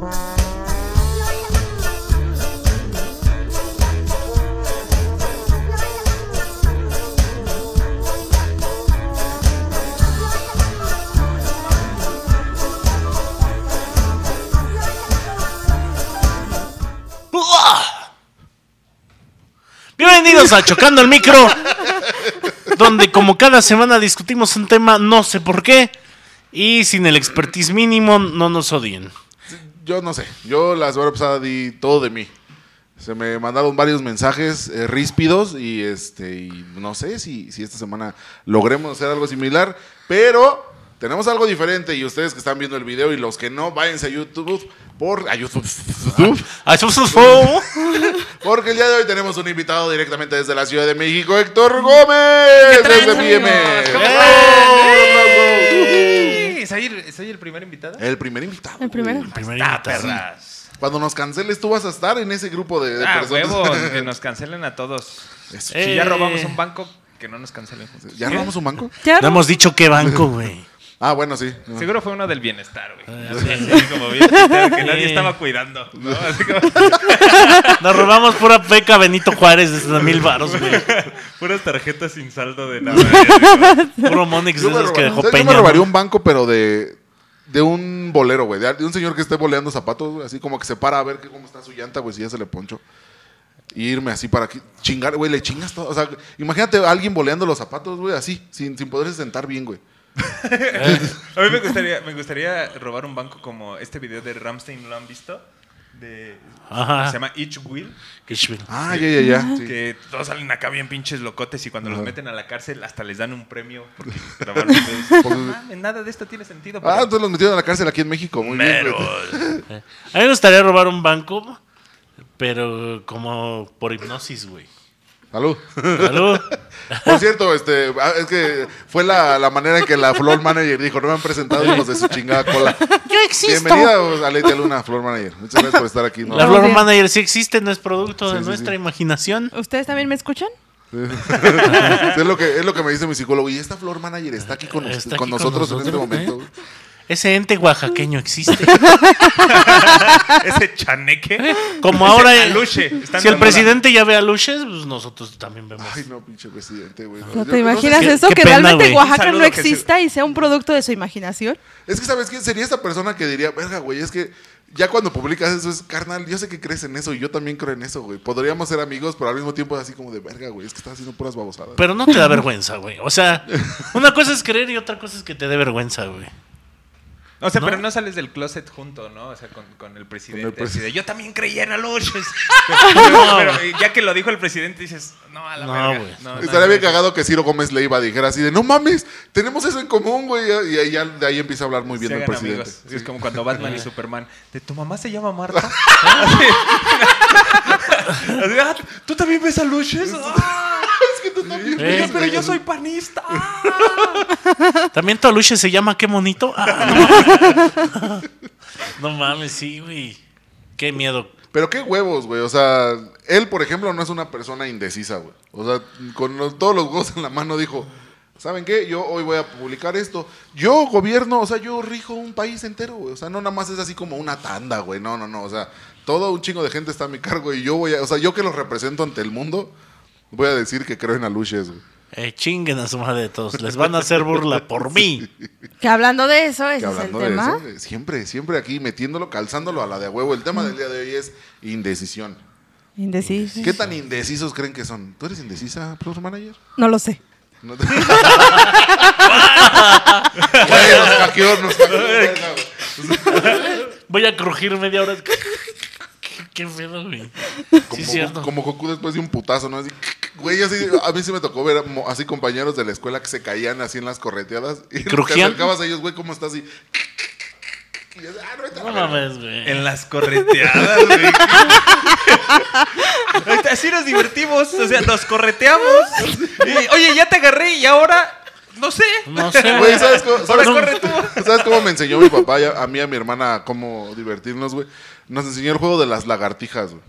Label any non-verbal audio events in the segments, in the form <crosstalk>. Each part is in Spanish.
Wow. Bienvenidos a Chocando el Micro, donde como cada semana discutimos un tema, no sé por qué, y sin el expertise mínimo no nos odien. Yo no sé. Yo la semana pasada di todo de mí. Se me mandaron varios mensajes eh, ríspidos y este no sé si, si esta semana logremos hacer algo similar, pero tenemos algo diferente y ustedes que están viendo el video y los que no, váyanse a YouTube por a YouTube. Eso es todo. Porque el día de hoy tenemos un invitado directamente desde la Ciudad de México, Héctor Gómez, desde. ¿Cómo ¡Eh! ¿Soy el, el primer invitado? El primer invitado. El primero. güey. Primer Ah, invitado. perras. Cuando nos canceles, tú vas a estar en ese grupo de, de Ah, personas. huevo, <laughs> que nos cancelen a todos. Eso. Eh. Si ya robamos un banco, que no nos cancelen. ¿Ya robamos un banco? Ya No hemos dicho qué banco, <laughs> güey. Ah, bueno, sí. Seguro fue uno del bienestar, güey. Ah, Así, como bien chistero, que nadie estaba cuidando. ¿no? Así como <laughs> Nos robamos pura peca Benito Juárez de mil varos, güey. <laughs> puras tarjetas sin saldo de nada. como, <laughs> Puro Monix de esos que dejó yo me Peña. robaría ¿no? un banco, pero de, de un bolero, güey. De, de un señor que esté boleando zapatos, güey. Así como que se para a ver que, cómo está su llanta, güey, si ya se le poncho. Y irme así para aquí. Chingar, güey, le chingas todo. O sea, imagínate a alguien boleando los zapatos, güey, así, sin, sin poderse sentar bien, güey. <laughs> A mí me gustaría, me gustaría robar un banco como este video de Ramstein, ¿lo han visto? De, Ajá. Se llama Each chido. Ah, ya, ya, ya. Que todos salen acá bien pinches locotes y cuando los meten a la cárcel hasta les dan un premio porque <laughs> grabaron mames, nada de esto tiene sentido. Ah, entonces los metieron a la cárcel aquí en México. Muy bien. Güey. A mí me gustaría robar un banco, pero como por hipnosis, güey. Salud. Salud. <laughs> Por cierto, este, ah, es que fue la, la manera en que la Floor Manager dijo, no me han presentado hijos de su chingada cola. <laughs> Yo existo. Bienvenida a Leti Luna, Floor Manager. Muchas gracias por estar aquí. ¿no? La Floor. Manager sí existe, no es producto Sí, de sí, nuestra sí. imaginación. ¿Ustedes también me escuchan? <laughs> Sí, es, lo que, es lo que me dice mi psicólogo. Y esta Floor Manager está aquí con, Está usted- aquí con con nosotros, en este momento. ¿eh? Ese ente oaxaqueño existe. <laughs> Ese chaneque. Como ahora, Ese aluche, está si el presidente ya ve a Luches, pues nosotros también vemos. Ay, no, pinche presidente, güey. ¿No te no sé imaginas qué- eso? qué que pena, realmente. Oaxaca no se- exista y sea un producto de su imaginación. Es que, ¿sabes qué? Sería esta persona que diría, verga, güey, es que ya cuando publicas eso es, carnal, yo sé que crees en eso y yo también creo en eso, güey. Podríamos ser amigos, pero al mismo tiempo es así como de, verga, güey, es que estás haciendo puras babosadas. Pero no te da vergüenza, güey. O sea, una cosa es creer y otra cosa es que te dé vergüenza, güey. O sea, ¿No? pero no sales del closet junto, ¿no? O sea, con, con el presidente. Con el presi- así de, yo también creía en Aluches. <laughs> pero, pero ya que lo dijo el presidente, dices, no, a la No, verga. No, Estaría no, bien no. cagado que Ciro Gómez Leiva dijera así de, no mames, tenemos eso en común, güey. Y ahí, ya, de ahí empieza a hablar muy bien del presidente. Sí. Es como cuando Batman y <laughs> Superman. De tu mamá se llama Marta. <laughs> Así. Así, "Ah, ¿Tú también ves a Luches? Ah, Es que tú también. Eh, pero yo soy panista. Ah. También tu Luche se llama Qué Bonito. Ah, <laughs> no. mames, sí, güey. Qué miedo. Pero qué huevos, güey. O sea, él, por ejemplo, no es una persona indecisa, güey. O sea, con todos los huevos en la mano dijo, ¿saben qué? Yo hoy voy a publicar esto. Yo gobierno, o sea, yo rijo un país entero, güey. O sea, no nada más es así como una tanda, güey. No, no, no. O sea, todo un chingo de gente está a mi cargo y yo voy a, o sea, yo que los represento ante el mundo, voy a decir que creo en Aluches, güey. Eh, chinguen a su madre de todos. Les van a hacer burla por mí. <laughs> Que hablando de eso, ese es el hablando de tema. eso, eh, siempre, siempre aquí metiéndolo, calzándolo a la de a huevo. El tema del día de hoy es indecisión. Indeciso. ¿Qué tan indecisos creen que son? ¿Tú eres indecisa, Plus Manager? No lo sé. No te- <laughs> Güey, nos hackeó, nos hackeó, verga, güey. Voy a crujir media hora. ¿Qué, pedo, güey? Como, Sí, cierto. como Goku después de un putazo, ¿no? Así, güey, así, a mí sí me tocó ver así compañeros de la escuela que se caían así en las correteadas. Y te ¿Crujían? acercabas a ellos, güey, ¿cómo estás? Así. Y yo, ah, no, No mames, güey. En las correteadas, güey. <laughs> Así nos divertimos. O sea, nos correteamos. Y, Oye, ya te agarré y ahora. No sé. No sé, Güey. ¿sabes cómo, sabes, corre tú. ¿sabes cómo me enseñó mi papá y a, a mí y a mi hermana cómo divertirnos, güey? Nos enseñó el juego de las lagartijas, güey.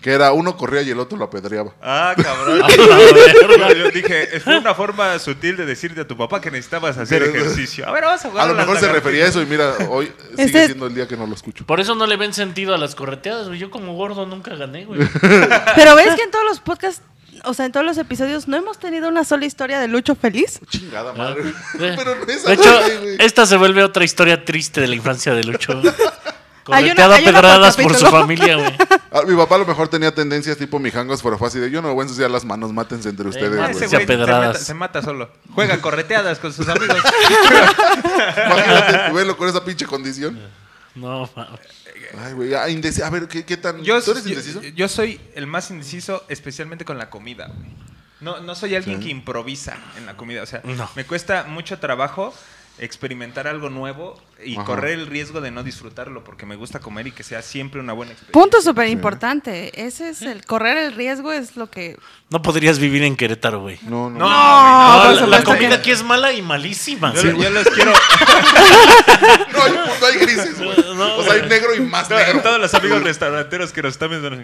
Que era uno corría y el otro lo apedreaba. Ah, cabrón. A la verga. Yo, dije, fue una forma sutil de decirte a tu papá que necesitabas hacer ejercicio. A ver, vamos a jugar A lo mejor se refería a eso y mira, hoy <laughs> sigue Este- siendo el día que no lo escucho. Por eso no le ven sentido a las correteadas, güey. Yo como gordo nunca gané, güey. <laughs> Pero ves que en todos los podcasts, o sea, en todos los episodios, no hemos tenido una sola historia de Lucho feliz. Chingada madre. Eh. <laughs> Pero no es De hecho, esta se vuelve otra historia triste de la infancia de Lucho. Correteado a pedradas por su familia, güey. <laughs> Ah, mi papá a lo mejor tenía tendencias tipo mijangos, pero fue así de yo no me voy a ensuciar las manos, mátense entre ustedes, Ah, güey. ese Se güey se pedradas. mata, se mata solo. Juega correteadas con sus amigos. <laughs> Imagínate, verlo con esa pinche condición. No, mames. Ay, güey, ah, indeci- A ver, ¿qué, qué tan. Yo, ¿Tú eres yo- indeciso? yo soy el más indeciso, especialmente con la comida. güey. No, no soy alguien que improvisa en la comida. O sea, No. me cuesta mucho trabajo experimentar algo nuevo y Ajá. correr el riesgo de no disfrutarlo porque me gusta comer y que sea siempre una buena experiencia. Punto súper importante. Ese es el correr el riesgo, es lo que. No podrías vivir en Querétaro, güey. No, no. No, No, la- comida que- aquí es mala y malísima. Yo, Sí, yo los quiero. <laughs> No hay, no hay grises, güey. No, o sea, hay negro y más negro. todos los amigos restauranteros que nos están viendo. <laughs>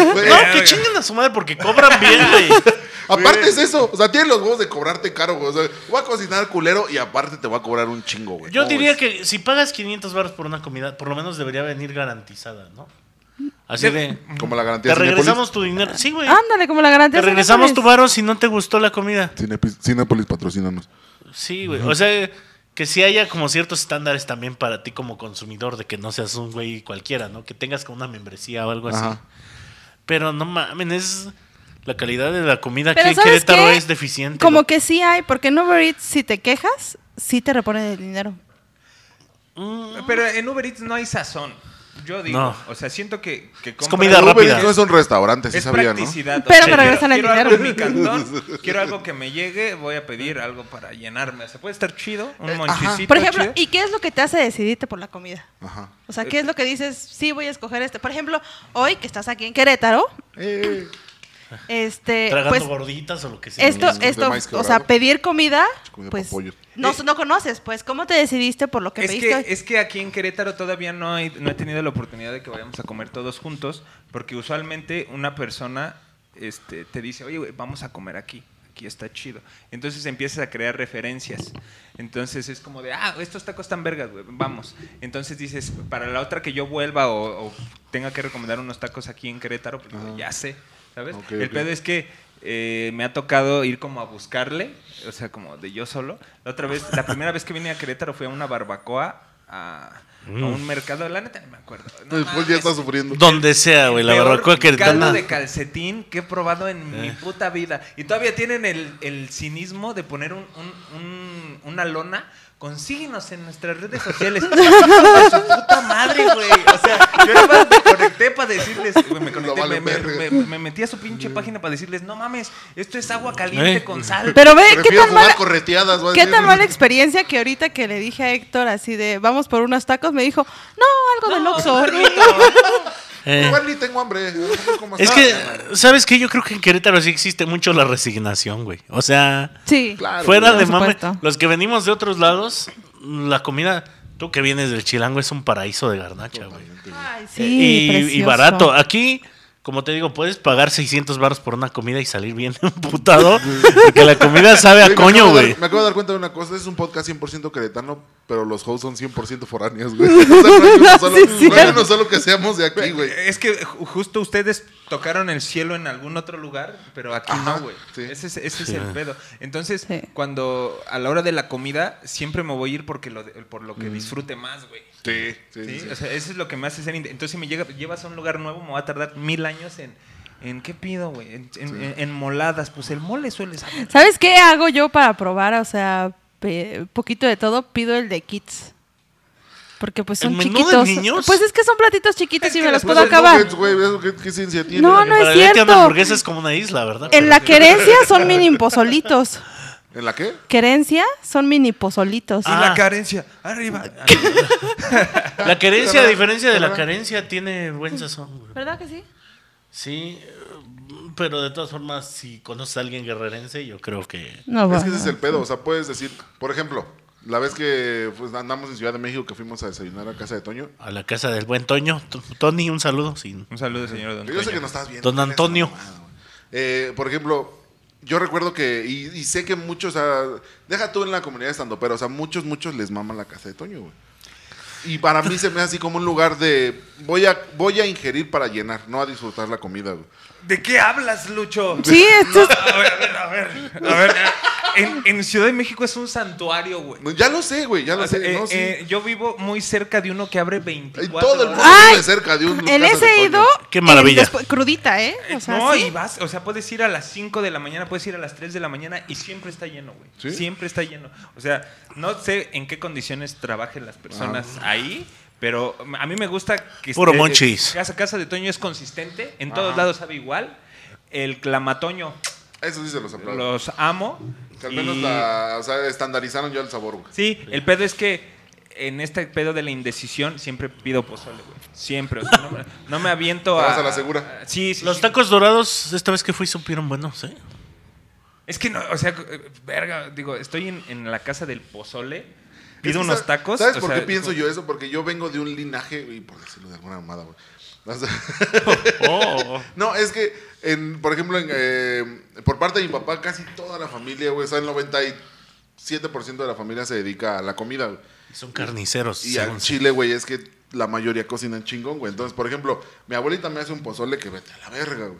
No, que chinguen a su madre porque cobran bien, güey. <laughs> Aparte es eso. O sea, tienen los huevos de cobrarte caro, güey. O sea, voy a cocinar culero y aparte te voy a cobrar un chingo, güey. Yo ¿Cómo diría que si pagas 500 baros por una comida, por lo menos debería venir garantizada, ¿no? Así de... Como la garantía Te regresamos tu dinero. Sí, güey. Ándale, como la garantía. Te regresamos tu Cinépolis. varo si no te gustó la comida. Cinépolis, Cinépolis patrocínanos. Sí, güey. O sea, que si haya como ciertos estándares también para ti como consumidor, de que no seas un güey cualquiera, ¿no? Que tengas como una membresía o algo así. Ajá. Pero no mames, es... La calidad de la comida Pero aquí en ¿sabes Querétaro qué? es deficiente. Como que sí hay, porque en Uber Eats, si te quejas, sí te reponen el dinero. Pero en Uber Eats no hay sazón. Yo digo, No. o sea, siento que, que compras- comida Uber rápida. Eats no es un restaurante, sí Es sabía, ¿no? practicidad. o Pero sea, me regresan el quiero dinero. Algo en mi cantón, <laughs> quiero algo que me llegue, voy a pedir algo para llenarme. O sea, puede estar chido, un Eh, monchicito Por ejemplo, chido. ¿y qué es lo que te hace decidirte por la comida? Ajá. O sea, ¿qué es lo que dices? Sí, voy a escoger este. Por ejemplo, hoy que estás aquí en Querétaro, Eh, este, Tragando pues gorditas o lo que sea. esto, esto, o sea, pedir comida, Comida pues no, Eh, no conoces, pues, ¿cómo te decidiste por lo que Es pediste? que, es que aquí en Querétaro todavía no, hay, no he tenido la oportunidad de que vayamos a comer todos juntos, porque usualmente una persona este, te dice, oye, vamos a comer aquí, aquí está chido. Entonces empiezas a crear referencias. Entonces es como de, ah, estos tacos están vergas, güey, vamos. Entonces dices, para la otra que yo vuelva o, o tenga que recomendar unos tacos aquí en Querétaro, pues ya sé, ¿sabes? El pedo es que eh, me ha tocado ir como a buscarle, o sea, como de yo solo. La otra vez, la primera vez que vine a Querétaro fui a una barbacoa, a, a un mercado, la neta ni me acuerdo. No Después ya está sufriendo. Donde sea, güey. La barbacoa caldo queretana. de calcetín que he probado en mi Eh. puta vida. Y todavía tienen el, el cinismo de poner un, un- un- una lona. Consíguenos en nuestras redes sociales. <laughs> ¡A su puta madre, güey! O sea, yo nada más me conecté para decirles. güey, Me, conecté, No vale me, me- verga. me- me metí a su pinche página para decirles: No mames, esto es agua caliente Eh. con sal. Pero ve, ¿qué tan jugar mala, correteadas. va a qué tan mala experiencia que ahorita que le dije a Héctor así de, vamos por unos tacos, me dijo, no, algo del Oxxo. Eh. Igual ni tengo hambre. como Es que, ¿sabes qué? Yo creo que en Querétaro sí existe mucho la resignación, güey. O sea, Sí. Claro, fuera güey. de mame, los que venimos de otros lados, la comida, tú que vienes del Chilango, es un paraíso de garnacha, güey. Ay, Eh, sí, y, barato. Aquí, como te digo, puedes pagar 600 baros por una comida y salir bien <laughs> emputado. porque la comida sabe a coño, güey. Me acabo de dar cuenta de una cosa. Es un podcast 100% queretano, pero los hosts son 100% foráneos, güey. <laughs> O sea, no hay uno solo, Sí, no hay cierto. uno solo que seamos de aquí, güey. Es que ju- justo ustedes tocaron el cielo en algún otro lugar, pero aquí Ajá, no, güey. sí. Ese es, ese es el pedo. Entonces, Sí. cuando a la hora de la comida, siempre me voy a ir porque lo de- por lo que disfrute más, güey. Sí, sí, ¿Sí? sí. O sea, eso es lo que me hace ser... Entonces, si me llega, llevas a un lugar nuevo, me va a tardar mil años en... ¿En qué pido, güey? En, en- en- en moladas. Pues el mole suele saber. <laughs> ¿Sabes qué hago yo para probar? O sea, pe- poquito de todo, pido el de kids. Porque pues ¿El son chiquitos. niños? Pues es que son platitos chiquitos Es y me los puedo acabar. nuggets, güey, ¿eso ¿qué, qué ciencia tiene? No, no es cierto. hamburguesa es como una isla, ¿verdad? En la querencia son mini pozolitos. <laughs> ¿En la qué? Querencia son mini pozolitos. Y Ah. la carencia. Arriba. <laughs> La carencia, a diferencia de la carencia, tiene buen sazón, güey. ¿Verdad que sí? Sí, eh, pero de todas formas, si conoces a alguien guerrerense, yo creo que... No, Es que ese es el pedo. O sea, puedes decir, por ejemplo, La vez que pues, andamos en Ciudad de México que fuimos a desayunar a casa de Toño. A la casa del buen Toño. T- Tony, un saludo. Sí. Un saludo, señor Don Yo sé Toño. que no estás viendo. Don ¿qué es esa Antonio. Eh, por ejemplo, yo recuerdo que, y, y sé que muchos, o sea, deja tú en la comunidad estando, pero, o sea, muchos, muchos les maman la casa de Toño, güey. Y para mí se me hace así como un lugar de, voy a, voy a ingerir para llenar, no a disfrutar la comida, güey. ¿De qué hablas, Lucho? Sí, esto es- A ver, a ver, a ver. A ver, en, en Ciudad de México es un santuario, güey. Ya lo sé, güey, ya lo O sea, sé. eh, no, sí. eh, yo vivo muy cerca de uno que abre Ay, 24 todo el mundo Ay, vive cerca de un en casa ese ido. Qué maravilla. en despu- crudita, ¿eh? O sea, no, sí. y vas, o sea, puedes ir a las 5 de la mañana, puedes ir a las 3 de la mañana y siempre está lleno, güey. ¿Sí? Siempre está lleno. O sea, no sé en qué condiciones trabajen las personas Ah. ahí, pero a mí me gusta que Puro esté- monchis. Casa, casa de Toño es consistente, en todos Ajá. lados sabe igual. El clamatoño Eso sí se los aplaudo. los amo. Que al menos y- la, o sea, estandarizaron ya el sabor, güey. Sí, el pedo es que en este pedo de la indecisión siempre pido pozole, güey. Siempre. O sea, no, me, no me aviento Te a. vas a la segura. Sí, sí. Los sí. tacos dorados, esta vez que fui, supieron buenos, ¿eh? Es que no, o sea, eh, verga, digo, estoy en, en la casa del pozole, Es pido que unos tacos. ¿Sabes o por sea, qué pienso yo eso? Porque yo vengo de un linaje, y por decirlo de alguna mamada, güey. <laughs> Oh. No, es que, en, por ejemplo, en, eh, por parte de mi papá, casi toda la familia, güey, o sea, el 97% de la familia se dedica a la comida, güey. Son carniceros. Y al según chile, güey, es que la mayoría cocinan chingón, güey. Entonces, por ejemplo, mi abuelita me hace un pozole que vete a la verga, güey.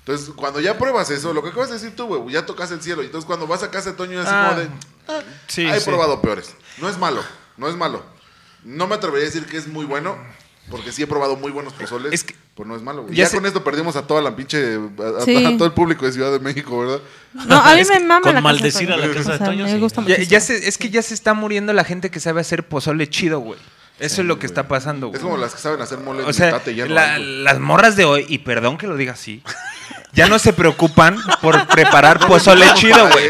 Entonces, cuando ya pruebas eso, lo que acabas de decir tú, güey, ya tocas el cielo. Y entonces, cuando vas a casa de Toño, es Ah, como de. "Ah, sí, he sí. probado peores. No es malo, no es malo. No me atrevería a decir que es muy bueno, porque sí he probado muy buenos pozoles. Es que- pues no es malo, güey. Ya Ya, sé- con esto perdimos a toda la pinche. A, a- Sí. a todo el público de Ciudad de México, ¿verdad? No, a <laughs> mí Es me mama con la casa de maldecir a la casa de O sea, Toño, Me sí. gusta Ya, muchísimo. ya se- es que ya se está muriendo la gente que sabe hacer pozole chido, güey. Eso es lo que está pasando, güey. Es como las que saben hacer mole O de sea, metate, ya no la- las morras de hoy, y perdón que lo diga así, ya no se preocupan por preparar pozole chido, güey.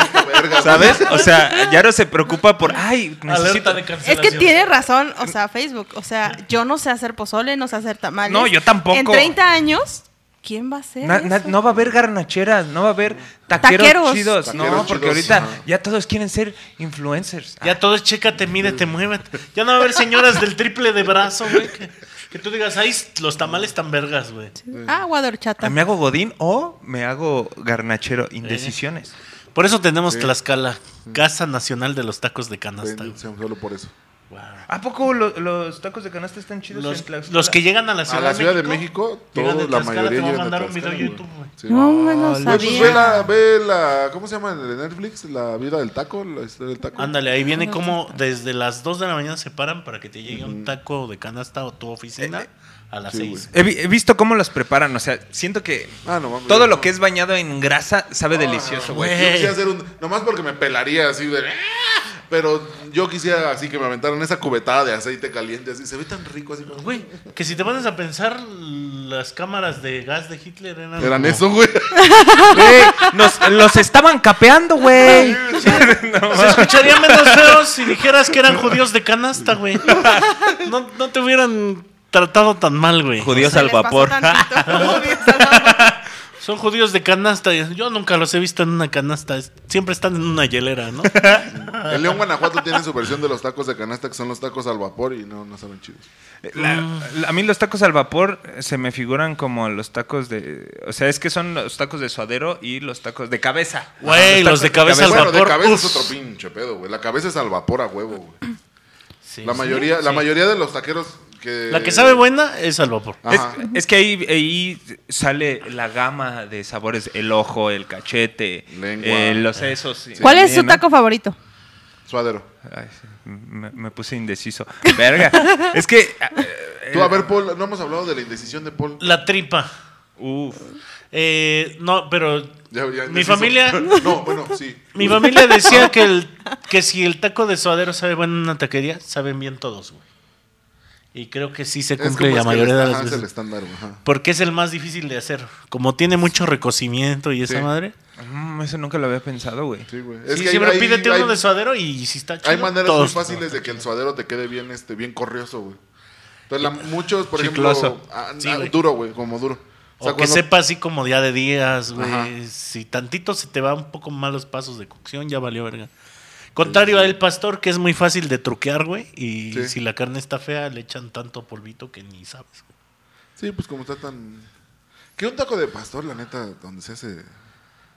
¿Sabes? O sea, ya no se preocupa por, ay, necesito... Es que tiene razón, o sea, Facebook. O sea, yo no sé hacer pozole, no sé hacer tamales. No, yo tampoco. En 30 años, ¿quién va a hacer Na- na- eso? no va a haber garnacheras, no va a haber taqueros, Taqueros. chidos. Taqueros no, porque chidos, ahorita ya todos quieren ser influencers. Ya todo es chécate, mídete, muévete. Ya no va a haber señoras del triple de brazo, güey. Que, tú digas, ay, los tamales tan vergas, güey. Ah, agua de horchata. ¿Me hago godín o me hago garnachero? Indecisiones. Por eso tenemos Sí. Tlaxcala, Casa Nacional de los Tacos de Canasta. güey. Solo por eso. Wow. ¿A poco lo- los tacos de canasta están chidos en Los, Tlaxcala? los que llegan a la A Ciudad, la Ciudad de de México, llegan todo, de la Tlaxcala, mayoría te voy a mandar un video a YouTube, güey. Sí. No, no pues sabía. ve la, ve la, ¿cómo se llama el de Netflix? La vida del taco, la historia del taco. Ándale, ahí viene como desde las 2 de la mañana se paran para que te llegue un taco de canasta o tu oficina a las sí, 6. He, he visto cómo los preparan, o sea, siento que Ah, no mames. todo yo lo no. que es bañado en grasa sabe Ah, delicioso, güey. Yo quisiera hacer un, nomás porque me pelaría así de, "Ah", pero yo quisiera así que me aventaran esa cubetada de aceite caliente así, se ve tan rico así como, Güey, que si te pones a pensar, las cámaras de gas de Hitler eran. Eran como- eso, güey. <laughs> Güey, nos- los estaban capeando, güey. <laughs> Se escucharía menos feo si dijeras que eran judíos de canasta, güey. No, no te hubieran tratado tan mal, güey. Judíos al les pasó vapor. tantito. Judíos al vapor. Son judíos de canasta. Yo nunca los he visto en una canasta. Siempre están en una hielera, ¿no? <laughs> En León, Guanajuato tienen su versión de los tacos de canasta que son los tacos al vapor y no, no saben chidos. La- la- a mí los tacos al vapor se me figuran como los tacos de... O sea, es que son los tacos de suadero y los tacos de cabeza. Güey, los de cabeza al bueno, vapor. de cabeza uf. es otro pinche pedo, güey. La cabeza es al vapor a huevo, güey. Sí, La sí, mayoría, la sí. mayoría de los taqueros que... La que sabe buena es al vapor. Es, que ahí, ahí sale la gama de sabores, el ojo, el cachete, eh, los sesos. sí. ¿Cuál es su taco favorito? Suadero. Ay, sí, me, me puse indeciso. Verga. <laughs> es que... eh, Tú, a ver, Paul, no hemos hablado de la indecisión de Paul. La tripa. Uf. Eh, no, pero Ya- ya mi familia, <laughs> No, bueno, sí. mi familia decía que el que si el taco de suadero sabe bueno en una taquería, saben bien todos, güey. Y creo que sí se cumple la mayoría de las es el veces. estándar, güey, ajá. Porque es el más difícil de hacer. Como tiene mucho recocimiento y esa Sí. madre. Mm, eso nunca lo había pensado, güey. Sí, güey. Sí, Es que hay- siempre hay- pídete hay- uno de suadero y si está chido. Hay maneras todos. muy fáciles de que el suadero te quede bien, este, bien corrioso, güey. Entonces, la- muchos, por Chicloso. ejemplo, ah, Sí, ah, güey. duro, güey, como duro. O, sea, que cuando- sepa así como día de días, Ajá. güey. Si tantito se te va un poco malos pasos de cocción, ya valió verga. Contrario a el pastor, que es muy fácil de truquear, güey. Y Sí. si la carne está fea, le echan tanto polvito que ni sabes. güey. Sí, pues como está tan... ¿Qué un taco de pastor, la neta, donde se hace...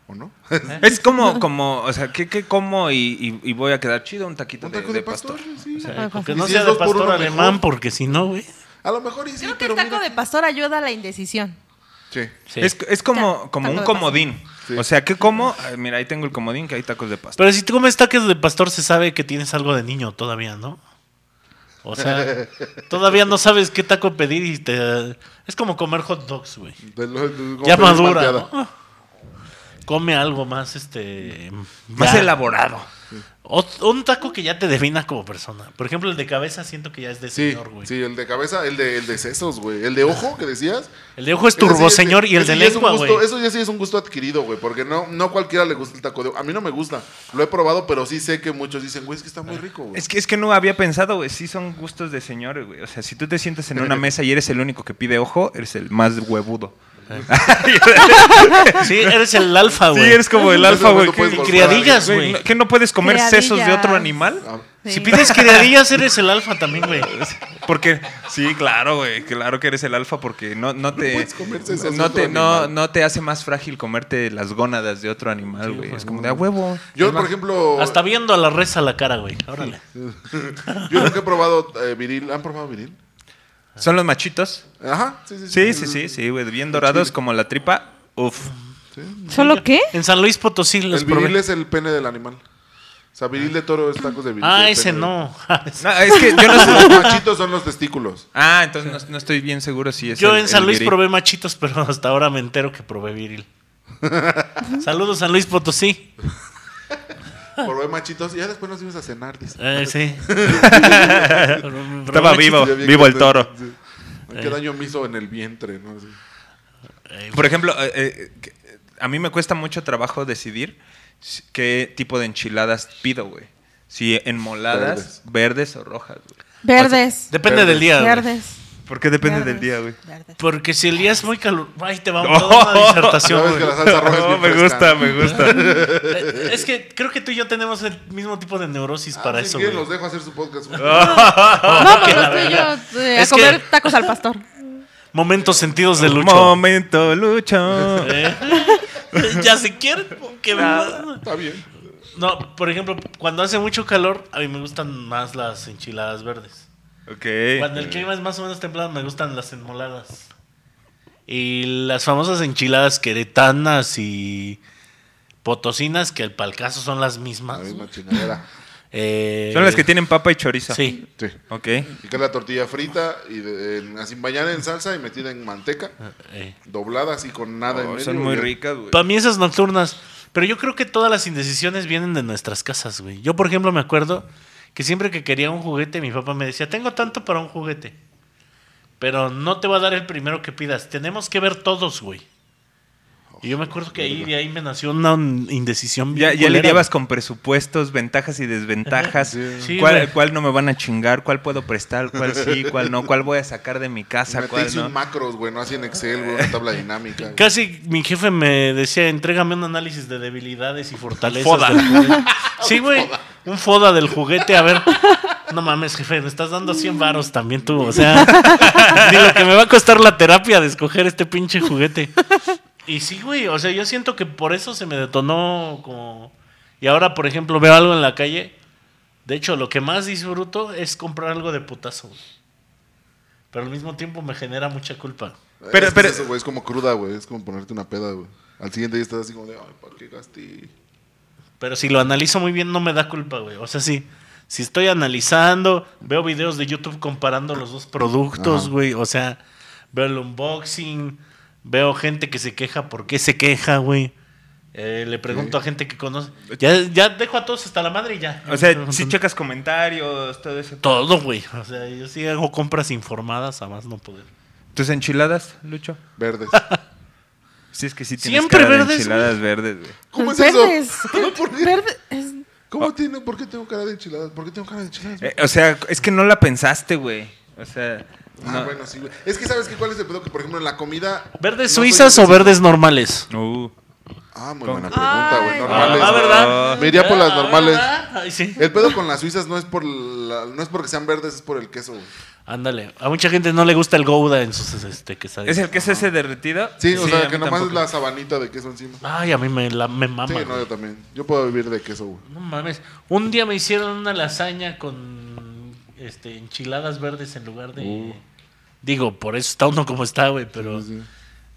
¿O no? <laughs> Es como, como, o sea, ¿qué, qué como y, y- y voy a quedar chido un taquito, un taco de de pastor, sí. O sea. Porque no si sea de por pastor alemán, mejor. porque si no, güey. A lo mejor y sí, Creo que pero el taco mira. de pastor ayuda a la indecisión. Sí. Sí. Es, es como, como un comodín. Sí. O sea, ¿qué como? Mira, ahí tengo el comodín que hay tacos de pastor. Pero si tú comes tacos de pastor, se sabe que tienes algo de niño todavía, ¿no? O sea, <laughs> todavía no sabes qué taco pedir y te... Es como comer hot dogs, güey. Ya madura. Come algo más, este... Más ya. elaborado. O- un taco que ya te defina como persona. Por ejemplo, el de cabeza siento que ya es de Sí, señor, güey. sí, el de cabeza, el de, el de sesos, güey. El de ojo, que decías. El de ojo es sí turbo señor y el de lengua, güey. Eso ya sí es un gusto adquirido, güey. Porque no, no cualquiera le gusta el taco de ojo. A mí no me gusta. Lo he probado, pero sí sé que muchos dicen, güey, es que está muy rico, güey. Es que, es que no había pensado, güey. Sí son gustos de señores, güey. O sea, si tú te sientas en una mesa y eres el único que pide ojo, eres el más huevudo. <laughs> Sí, eres el alfa, Sí, güey. eres como el alfa, no güey. lo puedes ¿Qué- volver criadillas, güey. ¿no- ¿Qué no puedes comer sesos de otro Criadillas. Ah, animal? Si pides criadillas, eres el alfa también, güey. <laughs> Porque, sí, claro, güey. Claro que eres el alfa porque no, no te. no, te no, animal. no te hace más frágil comerte las gónadas de otro animal, güey. es como de a huevo. Yo, por ejemplo, Hasta viendo a la res a la cara, güey. Órale. <laughs> yo nunca he probado eh, viril. ¿Han probado viril? ¿Son los machitos? Ajá, sí, sí. Sí, sí, sí, sí, güey. Bien dorados como la tripa. Uf. ¿Solo qué? En San Luis Potosí los El viril probé. es el pene del animal. O sea, viril de toro es tacos de viril. Ah, de ese pene. no. <laughs> No, es que yo no sé. Los machitos son los testículos. Ah, entonces no, no estoy bien seguro si es. Yo el- en San el Luis virí. probé machitos, pero <laughs> hasta ahora me entero que probé viril. <laughs> Saludos, San Luis Potosí. <laughs> Probé machitos y ya después nos fuimos a cenar, dice. Eh, sí. <laughs> Estaba vivo, vivo el toro. sí. ¿Qué daño me hizo en el vientre? ¿no? Sí. Por ejemplo, eh, eh, a mí me cuesta mucho trabajo decidir qué tipo de enchiladas pido, güey. Si enmoladas, verdes, o rojas, güey. Verdes. Depende Verdes. del día. güey. Verdes. ¿Por qué depende verdes, del día, güey? verdes. Porque si el día es muy calor... Ay, te va a Oh. toda una disertación, güey. que la salsa roja es No, bien me gusta, ¿no? me gusta. <laughs> Es que creo que tú y yo tenemos el mismo tipo de neurosis Ah, para si eso, quieren, los dejo hacer su podcast. <laughs> No, pero yo eh, a Es que- comer tacos al pastor. Momentos sentidos de lucho. Momento, Lucho. <laughs> Eh. ya se quiere. que me- Está bien. No, por ejemplo, cuando hace mucho calor, a mí me gustan más las enchiladas verdes. Cuando el clima es más o menos templado, me gustan las enmoladas. Y las famosas enchiladas queretanas y potosinas, que el palcazo son las mismas. La misma chingadera. <laughs> Eh, Son las que tienen papa y chorizo. Sí. Sí. Ok. Y que es la tortilla frita y de- en- así bañada en salsa y metida en manteca, Eh. doblada así con nada en Oh, medio. son muy ricas, güey. Para mí esas nocturnas. Pero yo creo que todas las indecisiones vienen de nuestras casas, güey. Yo, por ejemplo, me acuerdo que siempre que quería un juguete, mi papá me decía, tengo tanto para un juguete. Pero no te va a dar el primero que pidas. Tenemos que ver todos, güey. Y yo me acuerdo que ahí, de ahí me nació una indecisión bien Ya, ya culera, lidiabas con presupuestos, ventajas y desventajas. Sí, ¿Cuál, cuál no me van a chingar? ¿Cuál puedo prestar? ¿Cuál sí? <laughs> ¿Cuál no? ¿Cuál voy a sacar de mi casa? ¿Cuál Meterse no? un macros, güey, no así en Excel, güey, una tabla dinámica. güey. Casi mi jefe me decía, entrégame un análisis de debilidades y fortalezas. Foda. del juguete". <laughs> Sí, güey. Un foda del juguete. A ver. No mames, jefe, me estás dando 100 varos también tú. O sea, <laughs> ni lo que me va a costar la terapia de escoger este pinche juguete. Y sí, güey. O sea, yo siento que por eso se me detonó como... Y ahora, por ejemplo, veo algo en la calle. De hecho, lo que más disfruto es comprar algo de putazo. güey. Pero al mismo tiempo me genera mucha culpa. Pero- es que pero- es eso, güey, es como cruda, güey, es como ponerte una peda, güey. Al siguiente día estás así como de, ay, ¿para qué gasté? Pero si lo analizo muy bien, no me da culpa, güey. O sea, sí. Si estoy analizando, veo videos de YouTube comparando los dos productos, Ajá. güey. O sea, veo el unboxing, veo gente que se queja por qué se queja, güey. Eh, le pregunto Sí. a gente que conoce. Ya, ya dejo a todos hasta la madre y ya. O sea, <laughs> si checas comentarios, todo eso. Todo, güey. O sea, yo sí hago compras informadas a más no poder. ¿Tus enchiladas, Lucho? Verdes. <laughs> Sí, es que sí tienes Siempre cara de verdes, enchiladas verdes, güey. ¿Cómo es verdes. eso? ¿Por qué? Verde es- ¿Cómo tiene? ¿Por qué tengo cara de enchiladas? ¿Por qué tengo cara de enchiladas? Eh, o sea, es que no la pensaste, güey. O sea, Ah, no. bueno, sí, güey. Es que sabes que cuál es el pedo que, por ejemplo, en la comida. ¿Verdes no suizas o verdes normales? Uh. Ah, muy ¿Cómo? buena pregunta, güey. Normales. Ah, ¿verdad? Me iría por las normales. Ah, Ay, sí. El pedo con las suizas no es por la- no es porque sean verdes, es por el queso, güey. Ándale. A mucha gente no le gusta el Gouda en sus este, quesadillas. ¿Es el que es ese derretido? Sí, o sea, que nomás tampoco. es la sabanita de queso encima. Ay, a mí me, la, me mama. Sí, no, yo también. Yo puedo vivir de queso, güey. No mames. Un día me hicieron una lasaña con este, enchiladas verdes en lugar de. Uh. Digo, por eso está uno como está, güey, pero Sí, sí.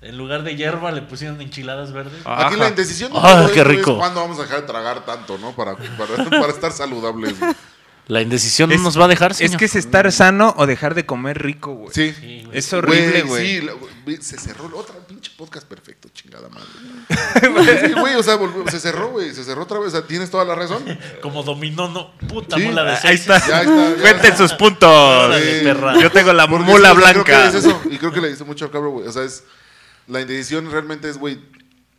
en lugar de hierba le pusieron enchiladas verdes. Aquí la indecisión de Ah, qué es cuándo vamos a dejar de tragar tanto, ¿no? Para, para, <laughs> para estar saludables. La indecisión Es- no nos va a dejar, Es señor. que es estar sano o dejar de comer rico, güey. Sí. Sí, güey. Es horrible, güey. Sí, la- güey, se cerró el otro pinche podcast perfecto, chingada madre. Sí, güey, o sea, volvió- se cerró, güey, se cerró otra vez. O sea, tienes toda la razón. Como dominó, no. Puta Sí. mula de Ahí seis. está. Ya está, ya. Cuenten sus puntos. Perra. Yo tengo la Porque mula Creo blanca. que es eso. Y creo que le dice mucho al cabro, güey. O sea, es. La indecisión realmente es, güey.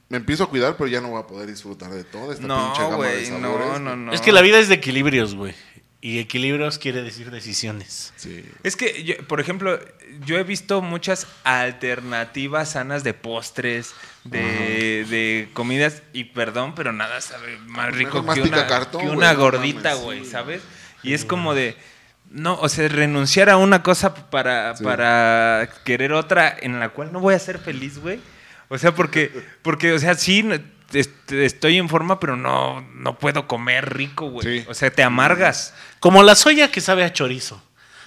Me empiezo a cuidar, pero ya no voy a poder disfrutar de toda esta pinche No, gama de güey, sabores. no, no, no. Es que la vida es de equilibrios, güey. Y equilibrios quiere decir decisiones. Sí. Es que, yo- por ejemplo, yo he visto muchas alternativas sanas de postres, de, de comidas, y perdón, pero nada sabe más rico que una, cartón, que güey, una no gordita, güey, sí. ¿sabes? Y es como de, no, o sea, renunciar a una cosa para, Sí. para querer otra en la cual no voy a ser feliz, güey. O sea, porque, porque o sea, sí, estoy en forma, pero no, no puedo comer rico, güey. Sí. O sea, te amargas. Como la soya que sabe a chorizo.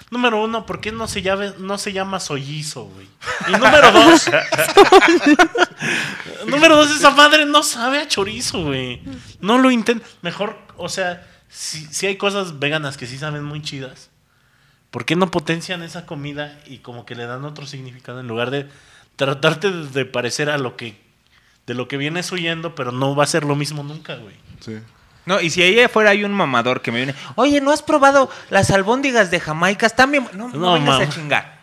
Número uno, ¿por qué no se llama, no se llama sollizo, güey? Y número <laughs> dos. número dos, esa madre no sabe a chorizo, güey. No lo intenta. Mejor, o sea, si, si hay cosas veganas que sí saben muy chidas, ¿por qué no potencian esa comida y como que le dan otro significado en lugar de tratarte de, de parecer a lo que de lo que vienes huyendo, pero no va a ser lo mismo nunca, güey? Sí. No, y si ahí afuera hay un mamador que me viene, oye, ¿no has probado las albóndigas de Jamaica? Están bien. bu-". No, no, No, vengas mam. a chingar.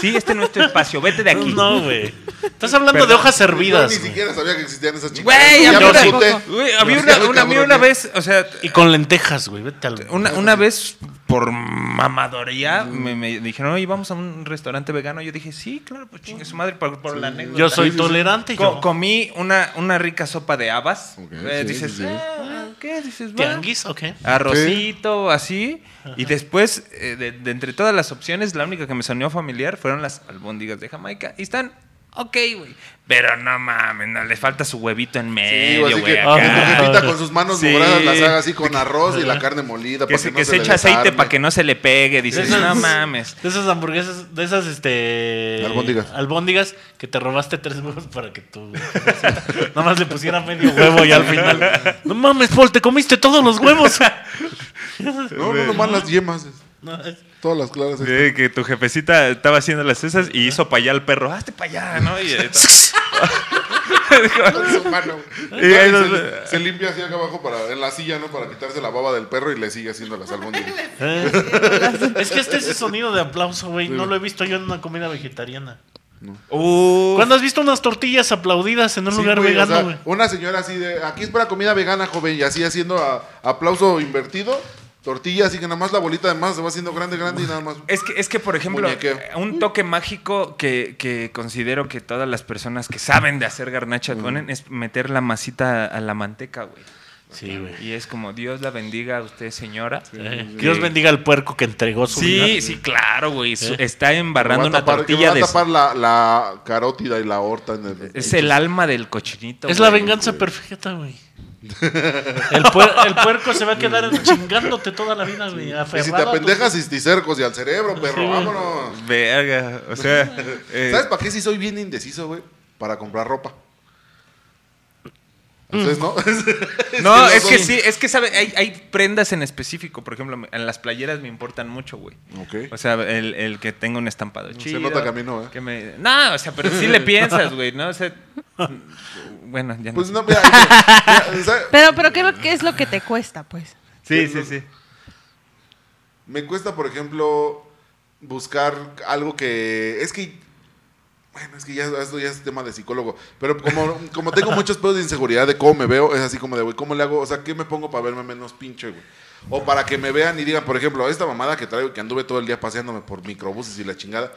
Sí, este no es tu espacio, vete de aquí. No, güey. Estás hablando de hojas Yo hervidas. ni güey. siquiera sabía que existían esas chingadas. Güey, Ya a mí me güey, había una, una- a mí cabroné. una vez, o sea, Y con lentejas, güey. Vete al. una, una vez por mamadoría me, me dijeron, oye, vamos a un restaurante vegano. Yo dije, sí, claro, pues chingue su madre por, por la anécdota. Yo soy tolerante. Co- yo. comí una, una rica sopa de habas. Ok, Eh, sí, dices, sí. "Ah, ¿qué? Dices. ¿Tianguis? Arrocito, así. Y después, eh, de, de entre todas las opciones, la única que me sonó familiar fueron las albóndigas de Jamaica. Y están ok, güey. Pero no mames, no, le falta su huevito en Sí, medio, güey, así güey. que jefita con sus manos Sí. moradas las haga así con arroz y la carne molida. que para se, no que se le echa aceite para que no se le pegue. Dices, esas- no mames. De esas hamburguesas, de esas, este. Albóndigas. Albóndigas que te robaste tres huevos para que tú. <laughs> Nada más le pusiera medio huevo y al final. No mames, Paul, te comiste todos los huevos. <laughs> No, no, nomás las yemas. No, es- Todas las claras. Sí, que tu jefecita estaba haciendo las cesas y hizo para allá al perro. Hazte para allá, ¿no? Y, <laughs> Con su mano. Y ahí Y nos- se, se limpia así acá abajo para, en la silla, ¿no? Para quitarse la baba del perro y le sigue haciendo las albóndigas. <laughs> eh. Es que este ese sonido de aplauso, güey, no lo he visto yo en una comida vegetariana. Uh, ¿Cuándo has visto unas tortillas aplaudidas en un Sí, lugar o vegano, sea, güey? una señora así de, aquí es para comida vegana, joven, y así haciendo a- aplauso invertido, tortilla, así que nada más la bolita de más se va haciendo grande, grande y nada más. Es que, es que, por ejemplo, Muñequeo. un toque mágico que, que considero que todas las personas que saben de hacer garnacha ponen es meter la masita a la manteca, güey. Sí, güey. Y es como, Dios la bendiga a usted, señora. Dios bendiga al puerco que entregó su Sí, vida. sí, claro, güey. ¿Eh? Está embarrando Que va a una tortilla va a de... tapar la, la carótida y la en el... Es el alma del cochinito. Es la güey. venganza perfecta, güey. El, puer- el puerco se va a quedar chingándote toda la vida, güey. Y si te aferrado a tu- apendejas cisticercos y al cerebro, perro, Sí, vámonos. Verga, o sea... eh, ¿Sabes para qué sí soy bien indeciso, güey? Para comprar ropa. Entonces, ¿no? <laughs> No, los es que sí, es que sabe, hay, hay prendas en específico, por ejemplo, en las playeras me importan mucho, güey. Ok. O sea, el, el que tenga un estampado chido. nota que a mí no, ¿eh? que me- No, o sea, pero sí le piensas, güey, ¿no? O sea, <laughs> bueno, ya no. Pues no, mira, <laughs> mira, ¿sabes? Pero, pero ¿qué, qué es lo que te cuesta, pues? sí, sí, sí. Me cuesta, por ejemplo, buscar algo que. Es que. Bueno, es que ya esto ya es tema de psicólogo. Pero como, como tengo muchos pedos de inseguridad de cómo me veo, es así como de, güey, ¿cómo le hago? O sea, ¿qué me pongo para verme menos pinche, güey? O para que me vean y digan, por ejemplo, esta mamada que traigo, que anduve todo el día paseándome por microbuses y la chingada.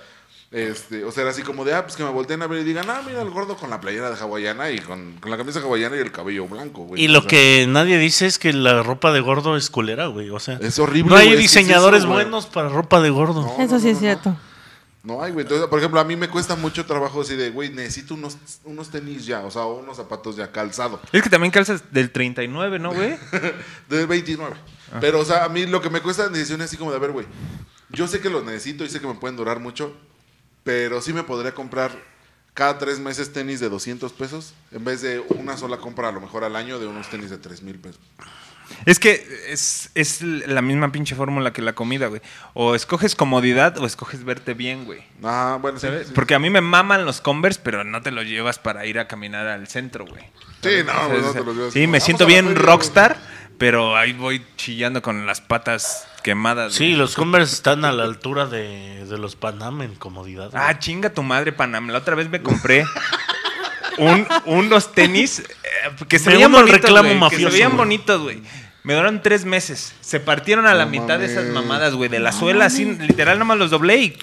Este, o sea, era así como de, ah, pues que me volteen a ver y digan, ah, mira el gordo con la playera de hawaiana y con, con la camisa hawaiana y el cabello blanco, güey. Y O lo sea, que nadie dice es que la ropa de gordo es culera, güey. O sea, Es horrible, No hay güey, es diseñadores eso, buenos para ropa de gordo. No, Eso no, sí no, es no. cierto. No hay, güey. Entonces, por ejemplo, a mí me cuesta mucho trabajo así de, güey, necesito unos, unos tenis ya, o sea, unos zapatos ya calzado. Es que también calzas del 39, ¿no, güey? <laughs> Del 29. Ah. Pero, o sea, a mí lo que me cuesta decisión es así como de, a ver, güey, yo sé que los necesito y sé que me pueden durar mucho, pero sí me podría comprar cada tres meses tenis de 200 pesos en vez de una sola compra a lo mejor al año de unos tenis de 3 mil pesos. Es que es, es la misma pinche fórmula que la comida, güey. O escoges comodidad o escoges verte bien, güey. Ah, bueno, sí. Sí. Porque a mí me maman los Converse, pero no te los llevas para ir a caminar al centro, güey. Sí, no, O sea, güey, no te los llevas. Sí, me Vamos siento bien feria, rockstar, pero ahí voy chillando con las patas quemadas. Sí, güey. los Converse están a la altura de, de los Panam en comodidad. güey. Ah, chinga tu madre, Panam. La otra vez me compré un, unos tenis eh, que se Me veían bonitos, reclamo güey, que mafioso, se veían güey. bonitos, güey. Me duraron tres meses. Se partieron a la No mitad de esas mamadas, güey. De la suela, así, literal, nomás los doblé y...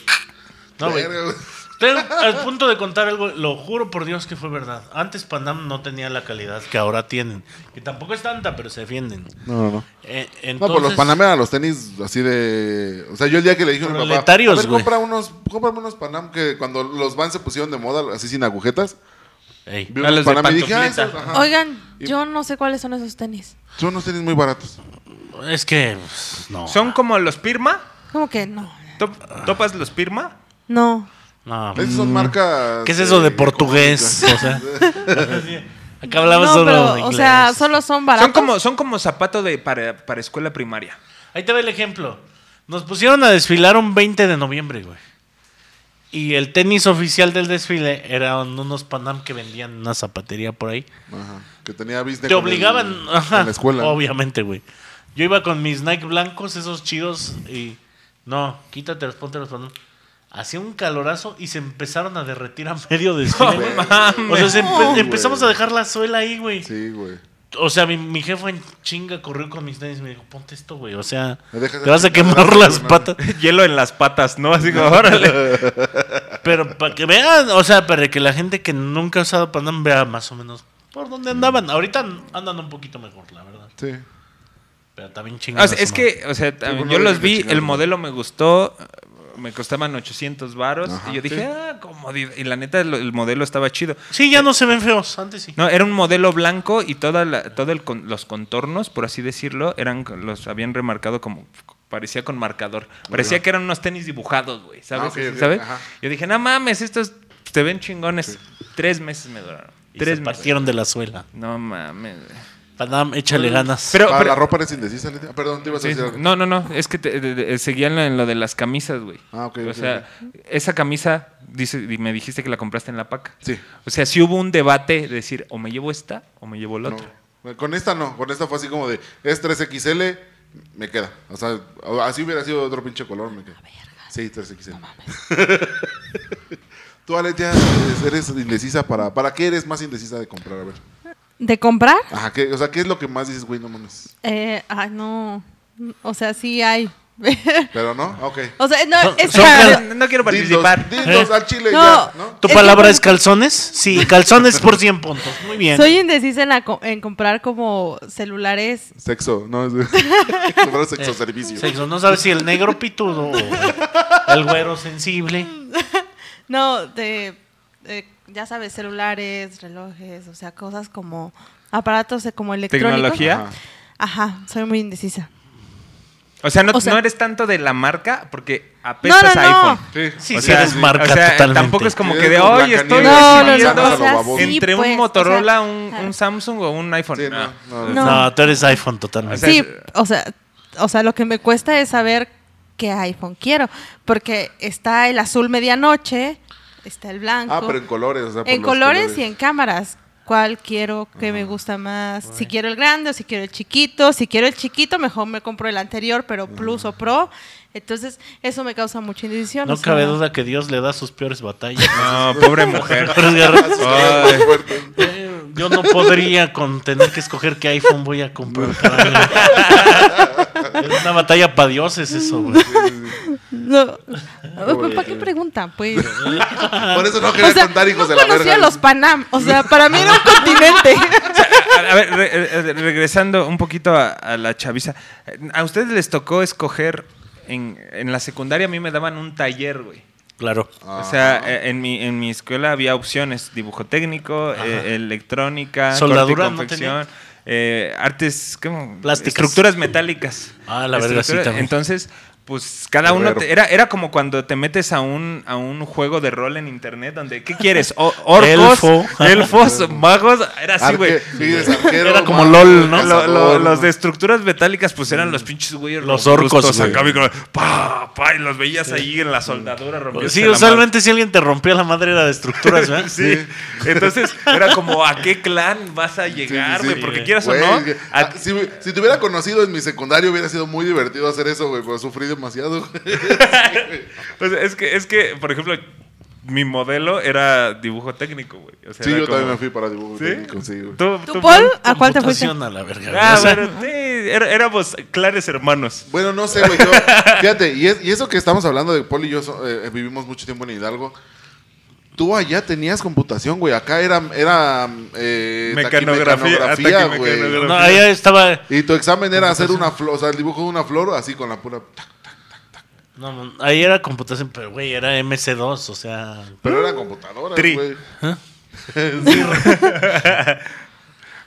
no, güey. Pero al punto de contar algo, lo juro por Dios que fue verdad. Antes Panam no tenía la calidad que ahora tienen. Que tampoco es tanta, pero se defienden. No, no, no. Eh, No, entonces, pues los Panam eran los tenis así de. O sea, yo el día que le dije a mi papá. A ver, compra unos, cómprame unos Panam que cuando los Vans se pusieron de moda, así sin agujetas. Ey, A los de Panam y dije, ah, pantuflita. esos, ajá. Oigan, yo no sé cuáles son esos tenis. Son unos tenis muy baratos. es que pues, no. Son como los Pirma. ¿Cómo que no? Top- ¿Topas los Pirma? No. no. Esas son marcas. ¿Qué es eso de eh, portugués? O sea, <laughs> acá hablabas No, solo pero, inglés. o sea, solo son baratos. Son como, son como zapato de, para, para escuela primaria. Ahí te ve el ejemplo. Nos pusieron a desfilar un 20 de noviembre, güey. Y el tenis oficial del desfile eran unos Panam que vendían en una zapatería por ahí. Ajá, que tenía business Te con obligaban, el- ajá, con la escuela. obviamente, güey. Yo iba con mis Nike blancos, esos chidos, y no, quítate los ponte los Panam. Hacía un calorazo y se empezaron a derretir a medio desfile. <laughs> o sea, empe- empezamos a dejar la suela ahí, güey. Sí, güey. O sea, mi, mi jefa en chinga corrió con mis tenis y me dijo, ponte esto, güey. O sea, te vas a quemar las patas. <laughs> Hielo en las patas, ¿no? Así como, órale. <laughs> Pero para que vean, o sea, para que la gente que nunca ha usado Panam vea más o menos por dónde andaban. Ahorita andan un poquito mejor, la verdad. Sí. Pero también chingados. sea, es que, o sea, yo los vi, el modelo me gustó, me costaban 800 varos Ajá, y yo dije, sí. ah, comodidad. Y la neta, el, el modelo estaba chido. Sí, ya no se ven feos. Antes sí. No, era un modelo blanco y toda la, todo el con- los contornos, por así decirlo, eran los habían remarcado como parecía con marcador. Parecía que eran unos tenis dibujados, güey, ¿sabes? Ah, ¿Sabes? ajá. Yo dije, no mames, estos se ven chingones. Tres meses me duraron. Y Tres se meses. partieron de la suela. No mames. güey. Panam, échale ganas. Pero, Ah, pero- la ropa eres indecisa, Leti. Ah, Perdón, te ibas a Sí, decir algo. no, no, no, es que te- de- de- seguían en lo de las camisas, güey. Ah, ok, O ok, sea, esa camisa, dice, y me dijiste que la compraste en la paca. Sí. O sea, sí hubo un debate de decir, o me llevo esta o me llevo la No. otra. Con esta no, con esta fue así como de, es 3XL, me queda. O sea, así hubiera sido otro pinche color, me queda. Sí, 3XL. <laughs> Tú, Aletia, eres, eres indecisa para... ¿Para qué eres más indecisa de comprar? A ver. ¿De comprar? Ajá, ¿qué, o sea, ¿qué es lo que más dices, güey, no mames? Eh, ay, no. O sea, sí hay. <laughs> Pero no, ok. o sea, no, es son que- No, no quiero participar. Dildos, dildos al chile No. ya, ¿no? ¿Tu Es palabra es calzones? Sí, calzones por 100 puntos. Muy bien. soy indecisa en, la co- en comprar como celulares. Sexo, ¿no? Es <laughs> comprar sexo servicio. Eh, Sexo, no sabes si el negro pitudo o el güero sensible. <laughs> No, de, de, ya sabes, celulares, relojes, o sea, cosas como aparatos de como electrónicos. ¿Tecnología? Ajá. Ajá, soy muy indecisa. O sea, no, O sea- no eres tanto de la marca porque apestas No, no, a no. iPhone. Sí. Sí, O sí sea, eres marca o sea, totalmente. Tampoco es como que de hoy estoy Blancanieves, No, no, no, decidiendo o sea, sí, entre pues, un o Motorola, sea, un, Samsung o un iPhone. Sí, no, no, No. No, tú eres iPhone totalmente. O sea, sí, o sea, o sea, lo que me cuesta es saber qué iPhone quiero, porque está el azul medianoche, está el blanco. Ah, pero en colores, o sea, por en colores, y en cámaras. ¿Cuál quiero? ¿Qué me gusta más? Si quiero el grande o si quiero el chiquito. Si quiero el chiquito, mejor me compro el anterior, pero Plus o Pro. Entonces, eso me causa mucha indecisión. No o sea, cabe duda que Dios le da sus peores batallas. <laughs> No, pobre <laughs> mujer. Yo no podría con tener que escoger qué iPhone voy a comprar. <laughs> Es una batalla para dioses eso, güey. No. ¿Para qué pregunta? Pues. <laughs> Por eso no quería O sea, contar, hijos no de la conocía verga. los Panam. O sea, para mí era un <laughs> continente. A, a ver, re- eh, regresando un poquito a, a la chaviza. ¿A ustedes les tocó escoger en, en la secundaria? A mí me daban un taller, güey. Claro. Ah. O sea, eh, en mi, en mi escuela había opciones: dibujo técnico, eh, electrónica, Soldadura, corte y ¿no confección, eh, artes, ¿cómo? Plásticas. Estructuras metálicas. Ah, la verga, sí. Entonces, pues cada uno te- era, era como cuando te metes a un, a un juego de rol en internet donde, ¿qué quieres? O- orcos, Elfo. elfos, <laughs> magos, era así, güey. Era como mago, LOL, ¿no? Lo- lo- cazador, los de estructuras metálicas, pues eran los pinches güeyes Los orcos, güey. acá, pa, pa, y los veías ahí en la soldadura Sí, usualmente si alguien te rompía la madre era de estructuras, ¿verdad? <laughs> Sí. Entonces, era como, ¿a qué clan vas a llegar, güey? sí. Porque quieras o no. a- ah, si, si te hubiera conocido en mi secundario hubiera sido muy divertido hacer eso, güey, pero sufrí demasiado. <laughs> pues, es, que, es que, por ejemplo, mi modelo era dibujo técnico, güey. O sea, Sí, yo como- también me fui para dibujo ¿Sí? técnico, sí, güey. ¿Tú, ¿Tú, Paul? ¿A cuál te fuiste? A la verga. Ah, o sea, bueno, sí, éramos clares hermanos. Bueno, no sé, güey. Yo, <laughs> fíjate, y, es- y eso que estamos hablando de Paul y yo eh, vivimos mucho tiempo en Hidalgo. Tú allá tenías computación, güey. Acá era, era eh, Mecanografía, ataque güey. mecanografía. no, ahí estaba. Y tu examen era hacer una flor, o sea, el dibujo de una flor así con la pura. No, no, ahí era computación, pero güey, era MC2, o sea. Pero era computadora, Tri. güey. <laughs> <laughs>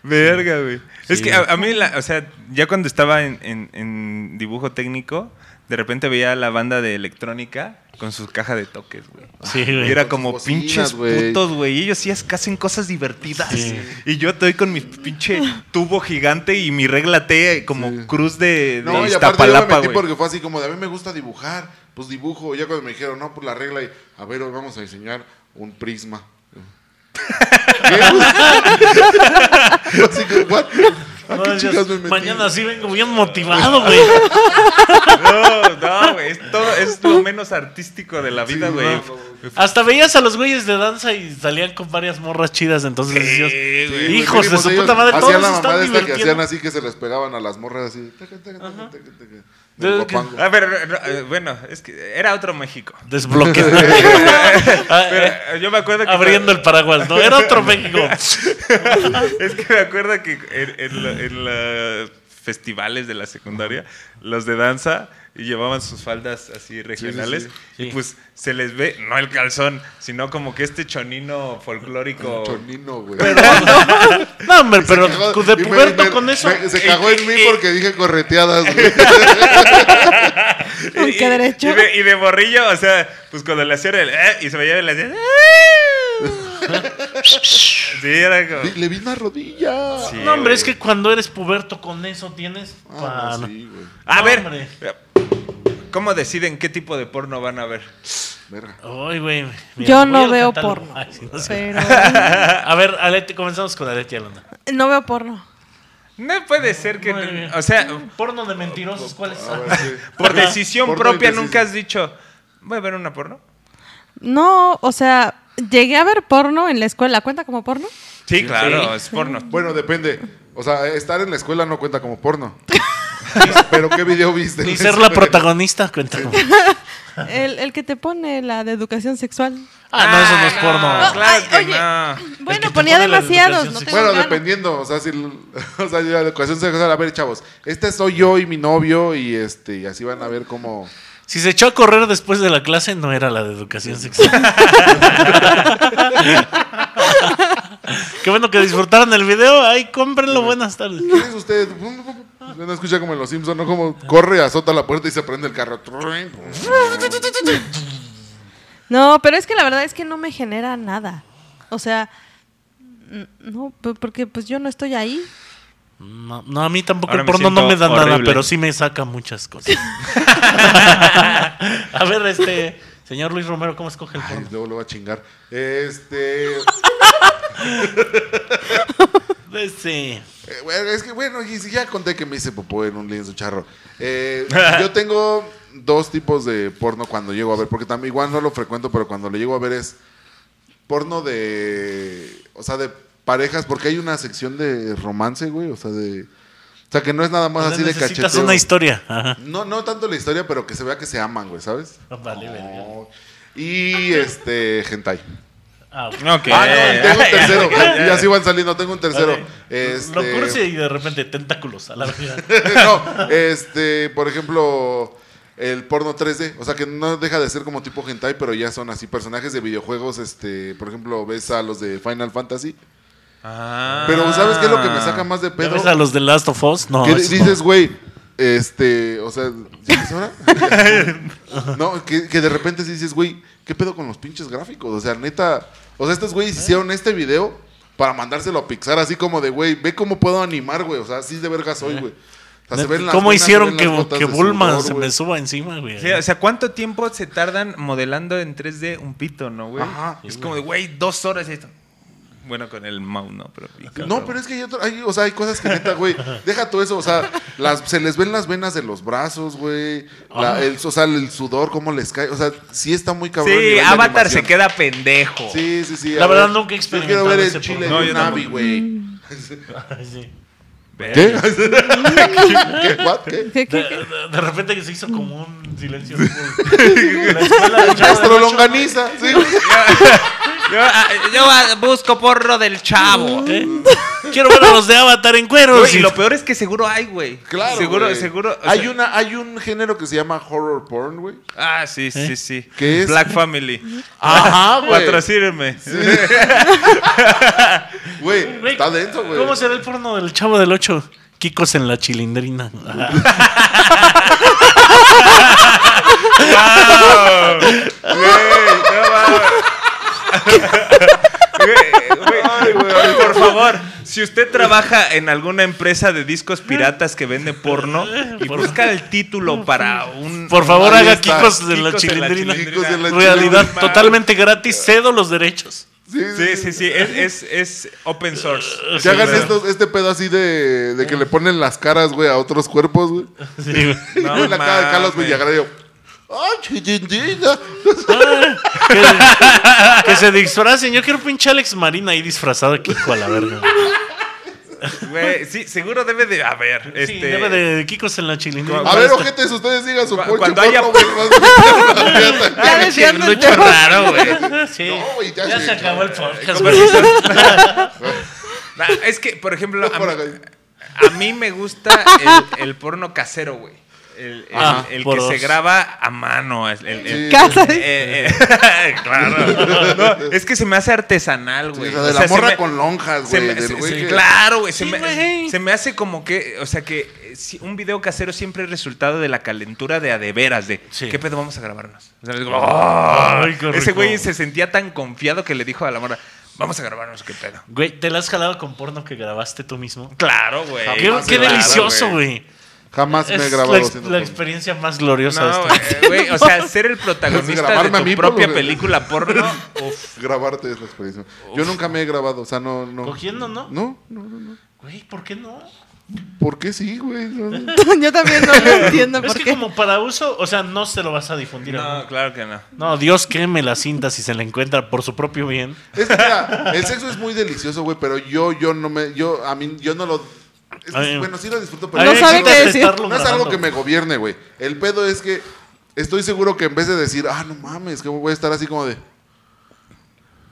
Verga, güey. Es Sí. que a, a mí, la- o sea, ya cuando estaba en, en- en dibujo técnico, de repente veía la banda de electrónica con su caja de toques, güey. Sí, Y güey. era Con como bocinas, pinches güey. putos, güey. Y ellos sí es- hacen cosas divertidas. Sí. Y yo estoy con mi pinche tubo gigante y mi regla T como Sí. cruz de, de No, y aparte yo me metí porque fue así como de a mí me gusta dibujar, pues dibujo. Ya cuando me dijeron, no, pues la regla y a ver, hoy vamos a diseñar un prisma. <laughs> ¿Qué? <laughs> Así como, what? ¿A No, Dios, me mañana sí vengo bien motivado, güey. <laughs> No, no, güey. Es, todo, es lo menos artístico de la vida, Sí, güey. Hasta veías a los güeyes de danza y salían con varias morras chidas, entonces decías, güey. Hijos de su puta madre, todos Hacían la mamada están esta que hacían así que se les pegaban a las morras así. taca, taca, taca, A ver, eh, bueno, es que era otro México. Desbloquea. <laughs> Pero eh, yo me acuerdo que. Abriendo el paraguas, ¿no? Era otro México. <laughs> Es que me acuerdo que en, en la- en los festivales de la secundaria, los de danza y llevaban sus faldas así regionales. sí. Y Sí. pues se les ve, no el calzón, sino como que este chonino folclórico. Chonino, güey. <laughs> No, hombre, pero cagó- de me- puberto me- con eso. me- se cagó en mí porque dije correteadas, güey. <laughs> ¿Con qué derecho? Y de, y de borrillo, o sea, pues cuando le hacían el. eh, y se veía y le hacían. sí, era como. Le vi una rodilla. Sí, No, hombre, güey. es que cuando eres puberto con eso tienes. Ah, no, sí, güey. A No, ver, hombre. ¿Cómo deciden qué tipo de porno van a ver? Verga. Ay, güey. mira, Yo voy no veo porno. Ay, sí, no sé. Pero A ver, Aleti, comenzamos con Aleti Alonda. no veo porno. No puede ser que. Muy bien. O sea, Porno de mentirosos, ¿cuál es? A ver, sí. por Ajá. decisión Porno propia indeciso. nunca has dicho, voy a ver una porno. No, o sea, llegué a ver porno en la escuela. ¿Cuenta como porno? Sí, claro, Sí. es porno. Bueno, depende. O sea, estar en la escuela no cuenta como porno. <laughs> Pero ¿qué video viste? Ni <laughs> ser la protagonista, cuenta. como- <laughs> El, el que te pone la de educación sexual. Ah, no, eso no es porno. claro Ay, que oye. no. Bueno, ponía demasiados. No tengo Bueno, ganas. dependiendo, o sea, si el- <laughs> o sea, la educación sexual, a ver, chavos, este soy yo y mi novio y este y así van a ver cómo Si se echó a correr después de la clase, no era la de educación sexual. Qué bueno que disfrutaron el video. Ay, cómprenlo. Buenas tardes. ¿Quién es usted? No escucha como en los Simpsons, ¿no? Como corre, azota la puerta y se prende el carro. No, pero es que la verdad es que no me genera nada. O sea, no, porque pues yo no estoy ahí. No, no, a mí tampoco Ahora el porno no me da nada, pero sí me saca muchas cosas. <laughs> a ver, este, señor Luis Romero, ¿cómo escoge el Ay, porno? luego lo va a chingar. Este. <laughs> Este, eh, bueno, es que bueno, ya conté que me hice popó en un lienzo charro. Eh, <laughs> yo tengo dos tipos de porno cuando llego a ver, porque también igual no lo frecuento, pero cuando lo llego a ver es porno de. O sea, de parejas, porque hay una sección de romance, güey, o sea, de. sea, que no es nada más O sea, así de necesitas cacheteo. una historia. Ajá. No, no tanto la historia, pero que se vea que se aman, güey, ¿sabes? <laughs> Vale. No. Y este, hentai. Ah, ok. Ok. Ah, no, tengo un <laughs> tercero. y así van saliendo, tengo un tercero. Este... Lo cursi y de repente tentáculos a la verga. <laughs> no, este, por ejemplo, el porno 3D, o sea que no deja de ser como tipo hentai, pero ya son así personajes de videojuegos, este, por ejemplo, ves a los de Final Fantasy. Ah. Pero ¿sabes qué es lo que me saca más de ¿Ya pedo? ves a los de Last of Us? No. no. dices, güey, este, o sea, ¿sí es <laughs> hora? no, que, que de repente sí dices, güey, ¿qué pedo con los pinches gráficos? O sea, neta, o sea, estos güeyes hicieron este video para mandárselo a Pixar así como de, güey, ve cómo puedo animar, güey, o sea, así de verga soy, güey. O sea, se ven las ¿Cómo venas, se hicieron ven que, que Bulma sudor, se me suba encima, güey? Sí, o sea, ¿cuánto tiempo se tardan modelando en 3D un pito, no, güey? Ajá. Es como de, güey, dos horas y esto. Bueno, con el mouse, no, pero... No, pero es que hay, otro, hay, o sea, hay cosas que neta, güey, deja todo eso, o sea, las, se les ven las venas de los brazos, güey, la- el, o sea, el sudor, cómo les cae, o sea, sí está muy cabrón. el Sí, de Avatar se queda pendejo. Sí, sí, sí. La verdad, ver, nunca he Yo quiero ver experimentado el chile. No, de Navi, güey. Sí. ¿Qué? <laughs> ¿Qué? ¿Qué? ¿Qué, De, qué, qué? de- de repente que se hizo como un silencio. <laughs> La escuela del Chavo Ocho. Longaniza, sí. <laughs> Yo, ah, yo, ah, busco porro del chavo. ¿Eh? <laughs> Quiero ver a los de Avatar en cueros. Güey, y lo peor es que seguro hay, güey. Claro, Seguro, güey. seguro. o Hay, sea- una, hay un género que se llama horror porn, güey. Ah, sí, sí, sí. ¿Qué es? Black Family. Ajá, <laughs> güey. Patrocínenme. <laughs> Güey, Güey, está denso, güey. ¿Cómo será el porno del Chavo del 8? Kikos en la chilindrina. Güey, no mames. Güey, por favor, si usted trabaja en alguna empresa de discos piratas que vende porno y Por- busca el título para un Por favor, haga está. Kikos de la chilindrina. Realidad chilindrina. totalmente gratis. Cedo los derechos. Sí, sí, sí, es, es, es open source. Que hagan Sí, estos- este pedo así de, de que le ponen las caras, güey, a otros cuerpos, güey. Sí, güey. No <laughs> la cara de Carlos mames. Villagrán y yo, ¡Ay, chilindrina! que, que se disfracen. Yo quiero pinche Alex Marina ahí disfrazado de Kiko a la verga. Güey, sí, seguro debe de haber. Sí, este, debe de Kikos en la chilindrina. A ver, ojetes, ustedes digan su poncho cuando haya- <laughs> Ya el mucho tema. raro, güey. <laughs> Sí. No, güey, ya ya se- se acabó el podcast. <laughs> Nah, es que, por ejemplo, a mí, acá. a mí me gusta el, el porno casero, güey. El, el- por que se graba a mano. el- el- el- Sí. Casa. eh, eh, <laughs> claro. No, es que se me hace artesanal, Sí, güey. o sea, de O la sea, morra me- con lonjas, se güey. me- del se- güey se- que- Claro, güey. Se, Sí, me, se me hace como que, o sea, que eh, si un video casero siempre es resultado de la calentura de a de veras, de Sí. ¿qué pedo vamos a grabarnos? O sea, es como, "Oh". Ay, qué ese güey se sentía tan confiado que le dijo a la morra, vamos a grabarnos, ¿qué pedo? Güey, ¿te la has jalado con porno que grabaste tú mismo? Claro, güey. Qué, Más qué claro, delicioso, güey. Jamás me he Es grabado la, haciendo la experiencia más gloriosa No, de esta. o sea, <laughs> ser el protagonista de Grabarme a tu mí, propia por- película porno, <laughs> uf, Grabarte es la experiencia. Yo nunca me he grabado, o sea, no, no. ¿Cogiendo, no? No, no, no, no. Güey, ¿por qué no? ¿Por qué sí, güey? No, no. <laughs> Yo también no lo entiendo Es por que qué. como para uso, o sea, no se lo vas a difundir. a no, claro que no. No, Dios queme la cinta si se la encuentra por su propio bien. Es que mira, el sexo es muy delicioso, güey, pero yo, yo no me, yo, a mí, yo no lo. Es bueno, sí lo disfruto, pero No me sabe qué decir. no es algo que me gobierne, güey. El pedo es que estoy seguro que en vez de decir, ah, no mames, que voy a estar así como de.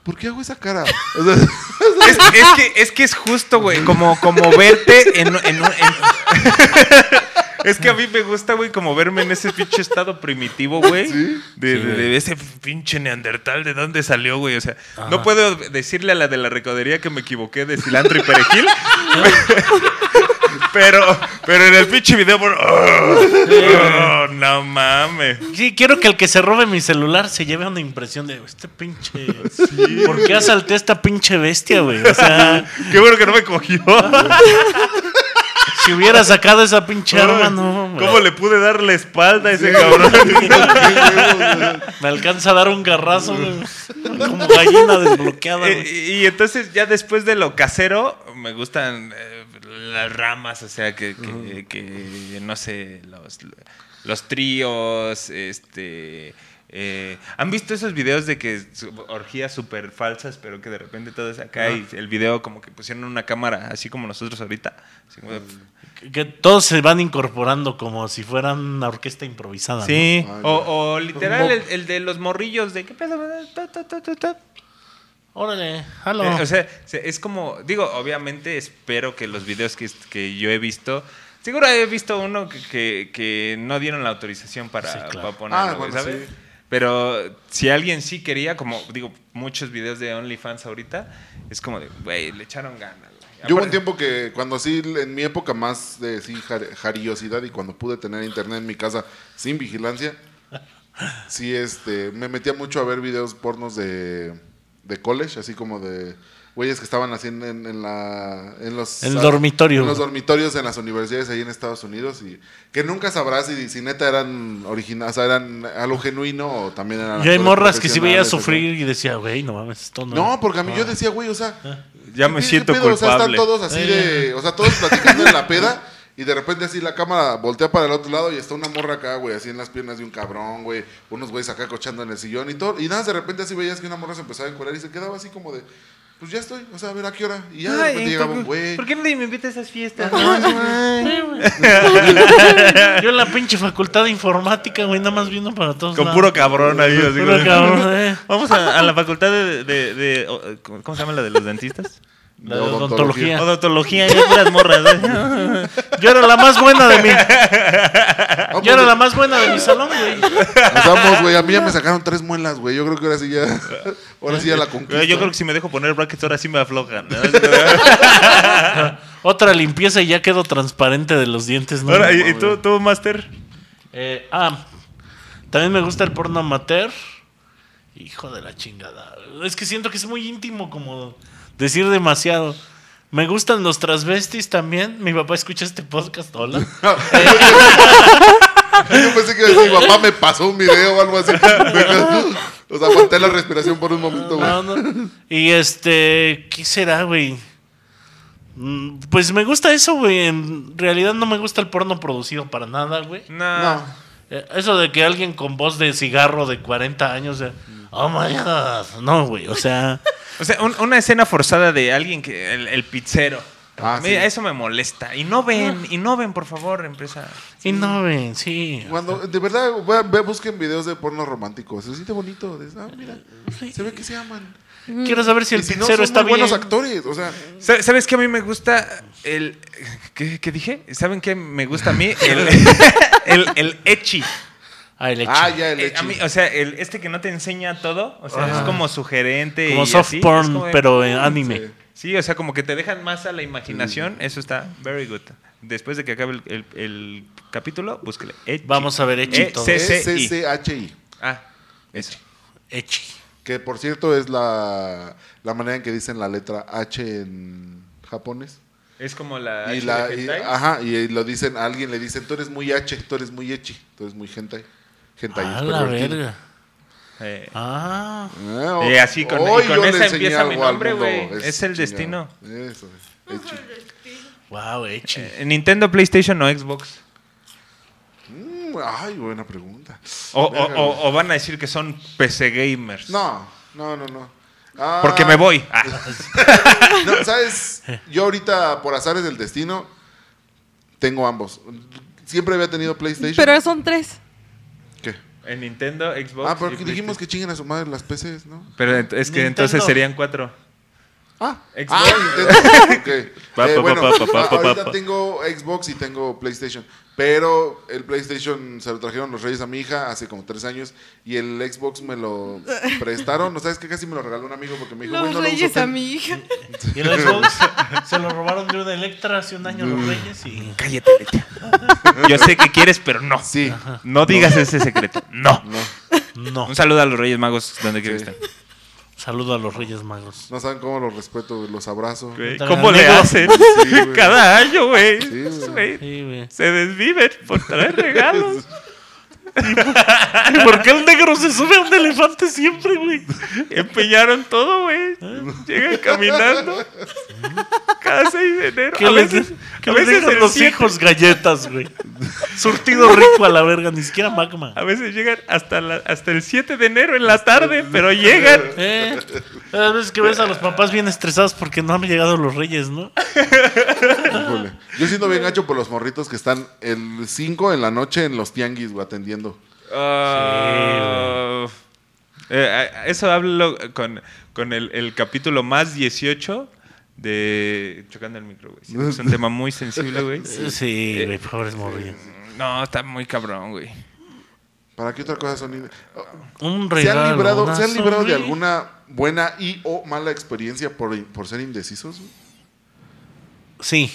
¿Por qué hago esa cara? O sea, <laughs> Es, es que, es que es justo, güey, como, como verte en, en- <laughs> Es que a mí me gusta, güey, como verme en ese pinche estado primitivo, güey. Sí. De, Sí, de- güey. de ese pinche neandertal, ¿de dónde salió, güey? O sea, no puedo decirle a la de la recodería que me equivoqué de cilantro y perejil. <laughs> pero, pero en el pinche video, por- oh, no mames. Sí, quiero que el que se robe mi celular se lleve una impresión de este pinche. ¿Por qué asalté a esta pinche bestia, güey? O sea, <laughs> Qué bueno que no me cogió. <laughs> si hubiera sacado esa pinche arma, no. ¿Cómo le pude dar la espalda a ese cabrón? Me alcanza a dar un garrazo, güey, como gallina desbloqueada, Eh, güey. y, y entonces ya después de lo casero, me gustan eh, las ramas, o sea, que, que- que, no sé, los, los tríos, este, Eh, ¿Han visto esos videos de que orgías súper falsas, pero que de repente todo es acá y el video como que pusieron una cámara, así como nosotros ahorita? Así como de- Que- todos se van incorporando como si fueran una orquesta improvisada. Sí, Ah, o, literal el, el de los morrillos de qué pedo. Órale, jalo. Eh, o sea, se- es como, digo, obviamente espero que los videos que, que yo he visto, seguro he visto uno que, que- que no dieron la autorización para, Sí, claro. para ponerlo, Ah, bueno, ¿sabes? sí. Pero si alguien sí quería, como digo, muchos videos de OnlyFans ahorita, es como de, güey, le echaron ganas. Yo hubo un tiempo que cuando sí, en mi época más de sí, jar- jariosidad y cuando pude tener internet en mi casa sin vigilancia, sí, este, me metía mucho a ver videos pornos de, de college, así como de güeyes que estaban haciendo en, en la, en los... El dormitorio. En los dormitorios en las universidades ahí en Estados Unidos y que nunca sabrás si, si neta eran originales, o sea, eran algo genuino o también eran... Yo hay morras que sí veía sufrir y decía, güey, no mames, esto no. No, porque a mí yo decía, güey, o sea, Ya me ¿qué- siento pedo? O sea, están culpable. todos así de, o sea, todos platicando en la peda <laughs> y de repente así la cámara voltea para el otro lado y está una morra acá, güey, así en las piernas de un cabrón, güey, unos güeyes acá cochando en el sillón y todo, y nada, de repente así veías que una morra se empezaba a encuerar y se quedaba así como de, pues ya estoy, o sea, a ver a qué hora, y ya de Ay, repente llegaba un ¿por, güey. ¿Por qué nadie me invita a esas fiestas? Yo en la pinche facultad de informática, güey, nada más viendo para todos Con lados. puro cabrón ahí. así Puro cabrón, eh. Vamos a, a la facultad de, de- de- o- ¿Cómo se llama la de los dentistas? La de odontología. Odontología, ya puras morras. ¿eh? Yo era la más buena de mi. Vamos, Yo era la más buena de mi salón, güey. Nos vamos, güey, a mí ya me sacaron tres muelas, güey, yo creo que ahora sí ya, ahora sí ya la conquista. Yo creo que si me dejo poner brackets ahora sí me aflojan. ¿no? Otra limpieza y ya quedó transparente de los dientes, ¿no? Ahora, ¿y, y tú, tú, Master? Eh, ah, también me gusta el porno amateur. Hijo de la chingada. Es que siento que es muy íntimo como decir demasiado. Me gustan los transvestis también. Mi papá escucha este podcast. Hola. <laughs> Yo pensé que iba a decir, mi papá me pasó un video o algo así. O sea, aguanté la respiración por un momento, güey. No, no. Y este, ¿qué será, güey? Mm, Pues me gusta eso, güey. En realidad no me gusta el porno producido para nada, güey. No. No. Eh, Eso de que alguien con voz de cigarro de 40 años, eh, oh my god, no, güey, o sea, O sea, un- una escena forzada de alguien que. El, el pizzero. Ah, Mira, sí. Eso me molesta. Y no ven, y no ven, por favor, empresa. y no ven, sí. Cuando, de verdad, vean- ve- busquen videos de porno romántico. Se siente bonito. de- ah, mira, se ve que se aman. Quiero saber si el y si no, pizzero son está muy bien. buenos actores. O sea, ¿Sabes sabes qué a mí me gusta? El. ¿Qué, qué dije? ¿Saben qué me gusta a mí? El, <laughs> el, el echi. Ah, el hecho. ah, ya el Eh, hecho. a mí, o sea, el, este que no te enseña todo, o sea, Ajá. es como sugerente. Como y soft así, porn, como pero en anime. Sí. Sí, o sea, como que te dejan más a la imaginación. Eso está very good. Después de que acabe el, el- el capítulo, búsquele. Echi. Vamos a ver Echi E todo. C C I. Ah, eso. Echi. Que por cierto es la, la manera en que dicen la letra H en japonés. Es como la. Y H la, de y- hentai. ajá, y lo dicen, a alguien le dicen, tú eres muy H, tú eres muy Echi, tú eres muy hentai. Hentai A es la verga. Eh, Ah. Ah, Y así con- hoy y con esa empieza mi nombre, güey. Es el destino. Eso es. Echi. Wow, Echi. eh, Nintendo, PlayStation o Xbox. Mm, ay, buena pregunta. O, o- Verga, o- o van a decir que son PC gamers. No, no, no, no. Ah, Porque me voy. Ah. <laughs> No, ¿sabes? Yo ahorita, por azares del destino, tengo ambos. Siempre había tenido PlayStation. Pero son tres. En Nintendo, Xbox. Ah, pero y dijimos que chinguen a su madre las PCs, ¿no? Pero es que Nintendo. entonces serían cuatro. Ah, Xbox. ah, Nintendo. <laughs> Pa, Eh, bueno, pa, ahorita tengo Xbox y tengo PlayStation. Pero el PlayStation se lo trajeron los Reyes a mi hija hace como tres años. Y el Xbox me lo prestaron. ¿No sabes qué? Casi me lo regaló un amigo porque me dijo, Los "Güey, no lo uso reyes a tan-". mi hija. <laughs> Y el Xbox se lo robaron de una Electra hace un año Mm. los Reyes y. Cállate, Leti. <laughs> Yo sé que quieres, pero no. Sí. No digas ese secreto. No. No, No. Un saludo a los Reyes Magos, donde quiera Sí. que estén. Saludo a los Reyes Magos. no saben cómo los respeto, güey, los abrazo. Güey, ¿Cómo le hacen? Sí, güey. Cada año, güey. Sí, güey. Güey, Sí, güey. Se desviven por traer regalos. <laughs> ¿Y <laughs> por qué el negro se sube a un elefante siempre, güey? Empeñaron todo, güey. Llegan caminando. cada 6 de enero. Que a les, veces, que a veces dejan los 7, hijos galletas, güey. Surtido rico a la verga, ni siquiera magma. A veces llegan hasta, la- hasta el 7 de enero en la tarde, pero llegan. Eh, a veces que ves a los papás bien estresados porque no han llegado los reyes, ¿no? Híjole. Yo siento bien gacho por los morritos que están el 5 en la noche en los tianguis, güey, atendiendo. Ah, eh, eso hablo con, con el, el capítulo más 18 de Chocando el micro, güey. Es un tema muy sensible, güey. Sí, güey, pobres morrillos. No, está muy cabrón, güey. ¿Para qué otra cosa son? Un ¿Se regalo. han librado, ¿se han librado de alguna buena y o mala experiencia por, por ser indecisos? güey? Sí.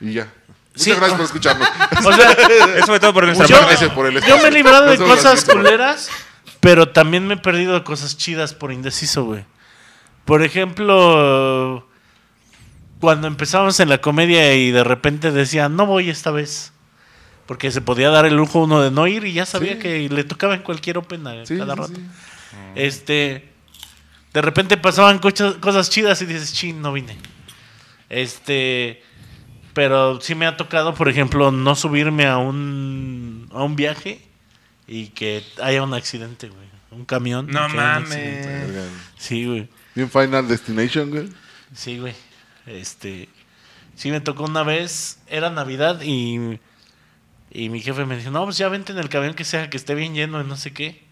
Y ya. Muchas Sí. gracias por escucharnos. <laughs> O sea, <laughs> Eso fue todo por nuestra yo, gracias por el yo me he librado de cosas culeras, pero también me he perdido de cosas chidas por indeciso, güey. Por ejemplo, cuando empezamos en la comedia y de repente decía, no voy esta vez. Porque se podía dar el lujo uno de no ir y ya sabía Sí. que le tocaba en cualquier open a Sí, cada rato. Este, de repente pasaban cocha- cosas chidas y dices, chin, no vine. Este, pero sí me ha tocado, por ejemplo, no subirme a un, a un viaje y que haya un accidente, güey. Un camión. No un mames. Sí, güey. Bien Final Destination, güey. Sí, güey. Este, sí me tocó una vez, era Navidad y, y mi jefe me dijo, no, pues ya vente en el camión que sea, que esté bien lleno de no sé qué.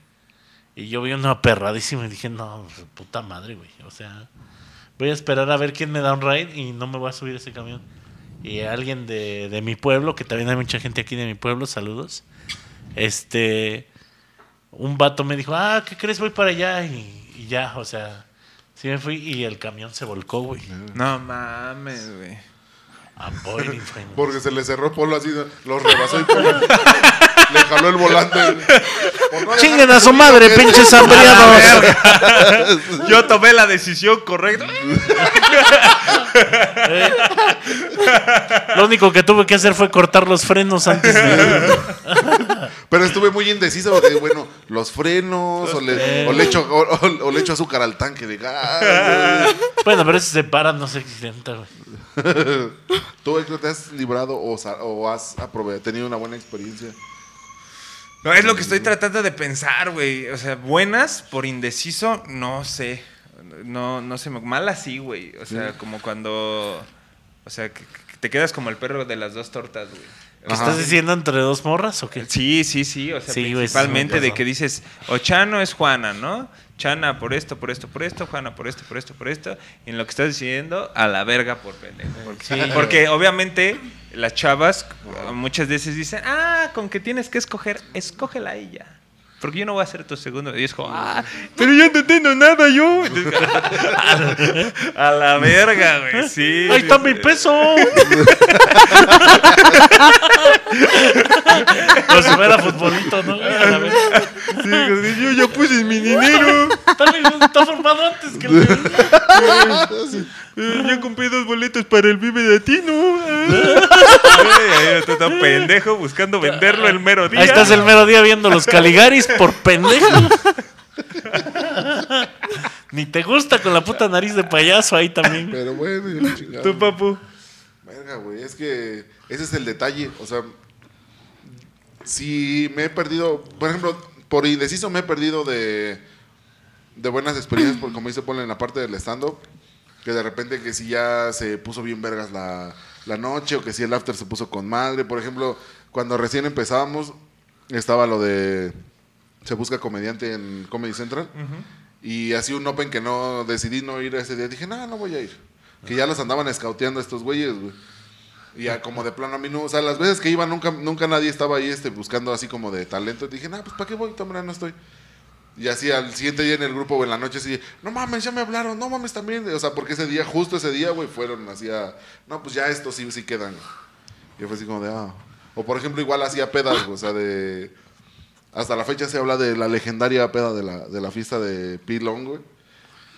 Y yo vi una perradísima y dije, no, puta madre, güey. O sea, voy a esperar a ver quién me da un ride y no me voy a subir a ese camión. Y alguien de, de mi pueblo, que también hay mucha gente aquí de mi pueblo, saludos. Este, un vato me dijo, ah, ¿qué crees? Voy para allá. Y, y ya, o sea, sí me fui y el camión se volcó, güey. No mames, güey. Porque se le cerró Polo así, los rebasó y Polo le jaló el volante. no Chinguen a su madre, que- pinches hambriados. <laughs> Yo tomé la decisión correcta. Lo único que tuve que hacer fue cortar los frenos antes de. <laughs> Pero estuve muy indeciso porque, bueno, los frenos, o, le, o, le echo, o, o- o le echo azúcar al tanque de gas. <laughs> Bueno, pero ese se para, no se accidenta, güey. güey. <laughs> ¿Tú, Héctor, te has librado o, has tenido una buena experiencia? No, es lo que estoy tratando de pensar, güey. O sea, buenas por indeciso, no sé. No, no sé. Malas sí, güey. O sea, como cuando. O sea, que, que te quedas como el perro de las dos tortas, güey. ¿Qué Ajá. estás diciendo entre dos morras o qué? Sí, sí, sí. O sea, Sí, principalmente me de que dices, o Chano es Juana, ¿no? Chana por esto, por esto, por esto, Juana por esto, por esto, por esto. Y en lo que estás diciendo, a la verga por pendejo. Porque, Sí. porque obviamente las chavas muchas veces dicen, ah, con que tienes que escoger, escógela a ella. Porque yo no voy a ser tu segundo. Y es como, ah, pero yo no entiendo nada yo. Entonces, <laughs> a la verga, güey. <laughs> Sí. ¡Ahí está mi peso! Como si fuera futbolito, ¿no? <laughs> A la vez. Sí, yo ya puse mi dinero. Está, está formado antes que el Eh, ya compré dos boletos para el Vive Latino. Ay, ay, tú tan pendejo buscando venderlo el mero día. Ahí estás el mero día viendo los Caligaris por pendejo. Ni te gusta con la puta nariz de payaso ahí también. Pero bueno, yo la chingada. Tu papu. Verga, güey, es que ese es el detalle. O sea, si me he perdido, por ejemplo, por indeciso me he perdido de, de buenas experiencias, por, como dice Paul en la parte del stand-up, que de repente que si ya se puso bien vergas la, la noche o que si el after se puso con madre. Por ejemplo, cuando recién empezábamos, estaba lo de Se Busca Comediante en Comedy Central. Y así un open que no decidí no ir ese día. Dije, no, no voy a ir. Que ya los andaban escauteando estos güeyes, güey. Y ya como de plano a mí no, o sea, las veces que iba nunca, nunca nadie estaba ahí este, buscando así como de talento. Dije, no, pues ¿para qué voy? También no estoy. Y así al siguiente día en el grupo o en la noche así, no mames, ya me hablaron, no mames también. O sea, porque ese día, justo ese día, güey, fueron así a, no, pues ya estos sí, sí quedan. Y fue así como de, ah. O por ejemplo, igual hacía pedas, güey, o sea, de... Hasta la fecha se habla de la legendaria peda de la, de la fiesta de Pilón, güey.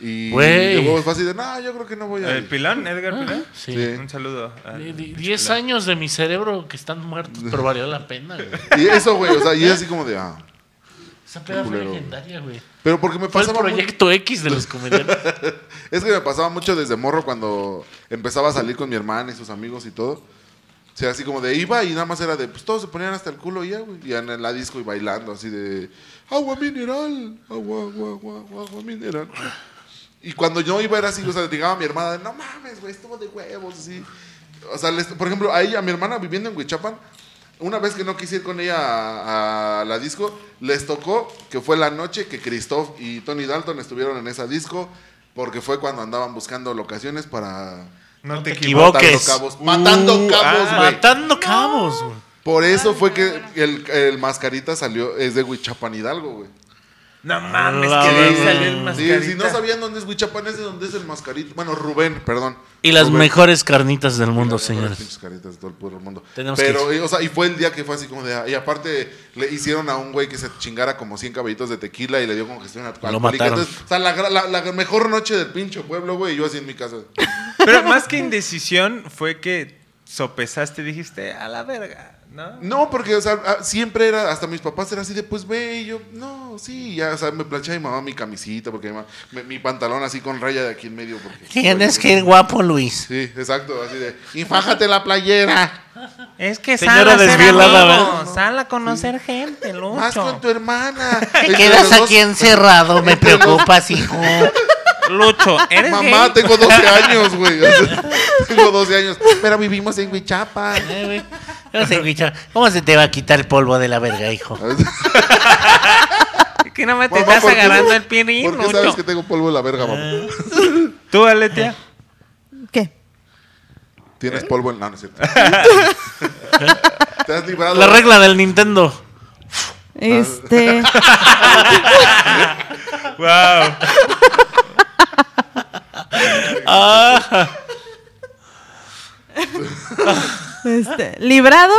Y huevos fue así de, no, yo creo que no voy a ¿El ir. Pilón? ¿Edgar Pilón? Sí. Sí. Un saludo. Diez años de mi cerebro que están muertos, pero valió la pena, güey. <laughs> Y eso, güey, o sea, y es así como de, ah. Esa peda fue legendaria, güey. Pero porque me Fue el pasaba mu- proyecto X de los comediantes. <laughs> Es que me pasaba mucho desde morro cuando empezaba a salir con mi hermana y sus amigos y todo. O sea, así como de iba y nada más era de, pues todos se ponían hasta el culo y ya, güey. Y en la disco y bailando, así de, agua mineral, agua, agua, agua, agua, agua mineral. Y cuando yo iba era así, o sea, llegaba mi hermana, no mames, güey, estuvo de huevos, así. O sea, les- por ejemplo, a ella, a mi hermana viviendo en Huichapan, una vez que no quise ir con ella a, a la disco, les tocó que fue la noche que Christoph y Tony Dalton estuvieron en esa disco, porque fue cuando andaban buscando locaciones para... No te equivoques. Matando cabos. Matando Uh, cabos, ah, güey. Matando cabos, güey. Por eso fue que el, el mascarita salió, es de Huichapan Hidalgo, güey. No mames, La que de ahí salió el Sí, mascarita. si no sabían dónde es Huichapan, es de dónde es el mascarita. Bueno, Rubén, perdón. Y las Rubén. mejores carnitas del mundo, Las mejores señores. pinches caritas de todo el mundo. Tenemos que Pero, eh, o sea, y fue el día que fue así como de. Y aparte, le hicieron a un güey que se chingara como 100 caballitos de tequila y le dio congestión alcohólica. mataron. Entonces, o sea, la, gra- la- la mejor noche del pinche pueblo, güey, y yo así en mi casa. Pero más que indecisión fue que sopesaste y dijiste, a la verga, ¿no? No, porque, o sea, ah, siempre era, hasta mis papás eran así de, pues ve, y yo, no, sí, ya, o sea, me planchaba mi mamá mi camisita, porque mi, mamá- me- mi pantalón así con raya de aquí en medio. Porque, <laughs> Tienes que ir guapo, Luis. Sí, exacto, así de, y fájate la playera. Es que sal a ser ¿verdad? Sal a conocer gente, Lucho. Más con tu hermana. Te quedas aquí encerrado, me <laughs> preocupas, hijo. Lucho, ¿eres Mamá, gay? tengo 12 <laughs> años, güey. <laughs> Tengo 12 años. Pero vivimos en Huichapa. Eh. No sé, ¿Cómo se te va a quitar el polvo de la verga, hijo? <laughs> Que no me te Mamá, estás ¿por qué- agarrando el pirín, ¿Por qué Lucho. sabes que tengo polvo en la verga, mamá? ¿Tú, Aletia? ¿Qué? Tienes polvo en... No, no es cierto. Te has librado. La regla del Nintendo. Este. Wow. Ah, Este, librado,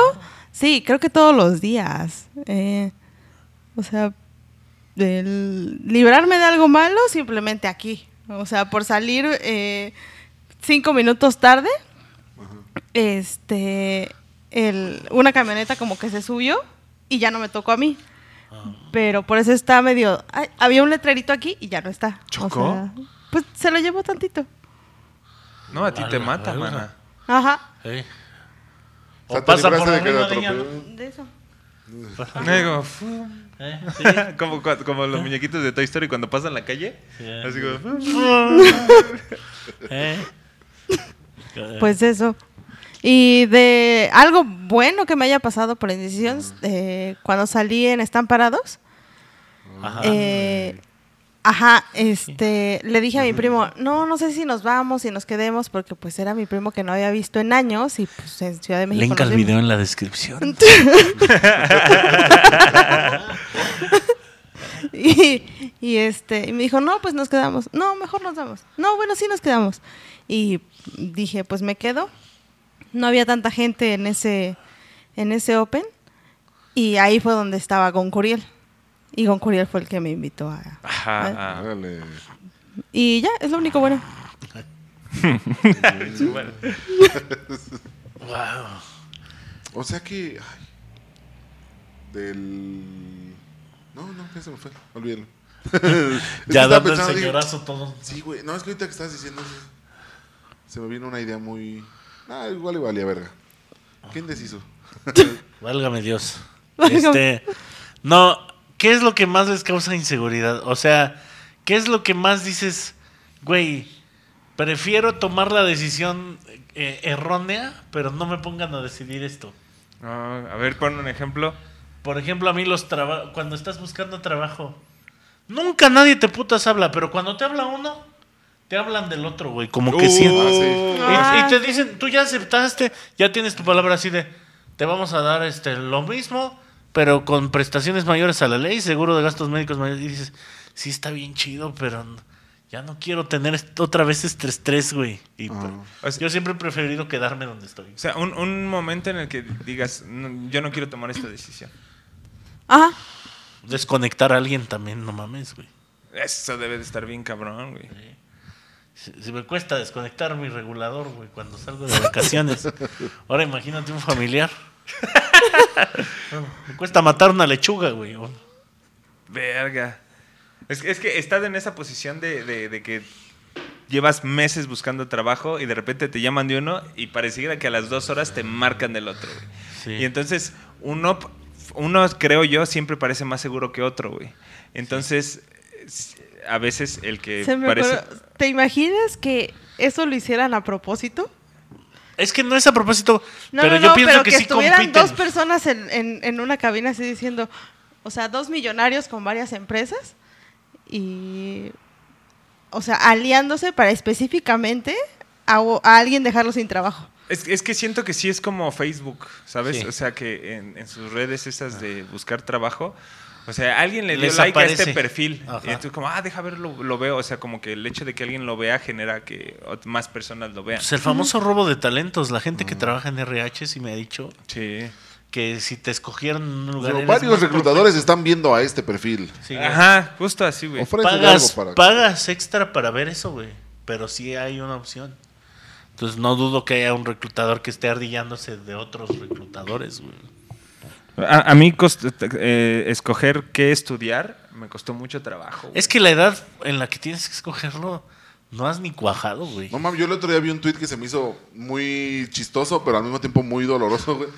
sí, creo que todos los días. Eh, o sea, el librarme de algo malo simplemente aquí. O sea, por salir eh, cinco minutos tarde, este, el, una camioneta como que se subió y ya no me tocó a mí. Pero por eso está medio... ay, había un letrerito aquí y ya no está. O ¿Chocó? sea, pues se lo llevó tantito. No, a ti te la mata, mana. Ajá. sí. O sea, O te pasa por de que de eso. Digo, Eh, sí. <laughs> como, como los muñequitos de Toy Story cuando pasan la calle. Sí. Así como. <laughs> Eh. <laughs> Pues eso. Y de algo bueno que me haya pasado por indecisión, eh, cuando salí en Están Parados, Ajá. Ajá, este, le dije a mi primo, no, no sé si nos vamos, si nos quedemos, porque pues era mi primo que no había visto en años y pues en Ciudad de México. Link al video en la descripción. <laughs> Y, y, este, y me dijo, no, pues nos quedamos. No, mejor nos vamos. No, bueno, sí nos quedamos. Y dije, pues me quedo. No había tanta gente en ese, en ese Open. Y ahí fue donde estaba Goncuriel. Y Goncuriel fue el que me invitó a... Ajá. Órale. Y ya, es lo único <laughs> bueno. Wow. O sea que. ay, del. No, no, ya se me fue. Olvídalo. Es <laughs> que Ya estaba dando el pensando, dije, señorazo todo. Sí, güey. No, es que ahorita que estás diciendo eso, se me vino una idea muy. Ah, igual y valía verga. Qué indeciso. <laughs> Válgame Dios. Válgame. Este, no, ¿qué es lo que más les causa inseguridad? O sea, ¿qué es lo que más dices, güey, prefiero tomar la decisión eh, errónea, pero no me pongan a decidir esto? Ah, a ver, pon un ejemplo. Por ejemplo, a mí los trabajos, cuando estás buscando trabajo, nunca nadie te putas habla, pero cuando te habla uno, te hablan del otro, güey, como que Uh, sí. Ah, sí. Y, Ah. y te dicen, tú ya aceptaste, ya tienes tu palabra así de, te vamos a dar este lo mismo, pero con prestaciones mayores a la ley, seguro de gastos médicos mayores. Y dices, sí está bien chido, pero ya no quiero tener otra vez este estrés, güey. Y pues, yo siempre he preferido quedarme donde estoy. O sea, un, un momento en el que digas, "No, yo no quiero tomar esta decisión. Ajá. Desconectar a alguien también, no mames, güey. Eso debe de estar bien cabrón, güey. Si, si me cuesta desconectar mi regulador, güey, cuando salgo de vacaciones. <laughs> Ahora imagínate un familiar. Me <laughs> cuesta matar una lechuga, güey. Verga. Es, que- es que estado en esa posición de, de- de que llevas meses buscando trabajo y de repente te llaman de uno y pareciera que a las dos horas te marcan del otro, güey. Sí. Y entonces uno, uno, creo yo, siempre parece más seguro que otro, güey. Entonces, es- a veces el que Se me parece... ocurrió- ¿Te imaginas que eso lo hicieran a propósito? Es que no es a propósito, No, pero no, yo no, pienso pero que, que, sí estuvieran compiten. dos personas en, en- en una cabina así diciendo, o sea, dos millonarios con varias empresas y, o sea, aliándose para específicamente a, a alguien dejarlo sin trabajo. Es, es que siento que sí es como Facebook, ¿sabes? Sí. O sea, que en, en sus redes esas de buscar trabajo, o sea, alguien le dio Les like a este perfil. Ajá. Y entonces como, ah, deja ver, lo, lo veo. O sea, como que el hecho de que alguien lo vea genera que más personas lo vean. Pues el famoso robo de talentos. La gente que trabaja en RH sí me ha dicho Sí. que si te escogieron en un lugar. eres varios reclutadores están viendo a este perfil. Sí. Ajá, justo así, güey. Pagas, algo para. pagas extra para ver eso, güey. Pero sí hay una opción. Entonces no dudo que haya un reclutador que esté ardillándose de otros reclutadores, güey. A, a mí cost- eh, escoger qué estudiar me costó mucho trabajo. güey. Es que la edad en la que tienes que escogerlo no has ni cuajado, güey. No mames, yo el otro día vi un tweet que se me hizo muy chistoso, pero al mismo tiempo muy doloroso, güey.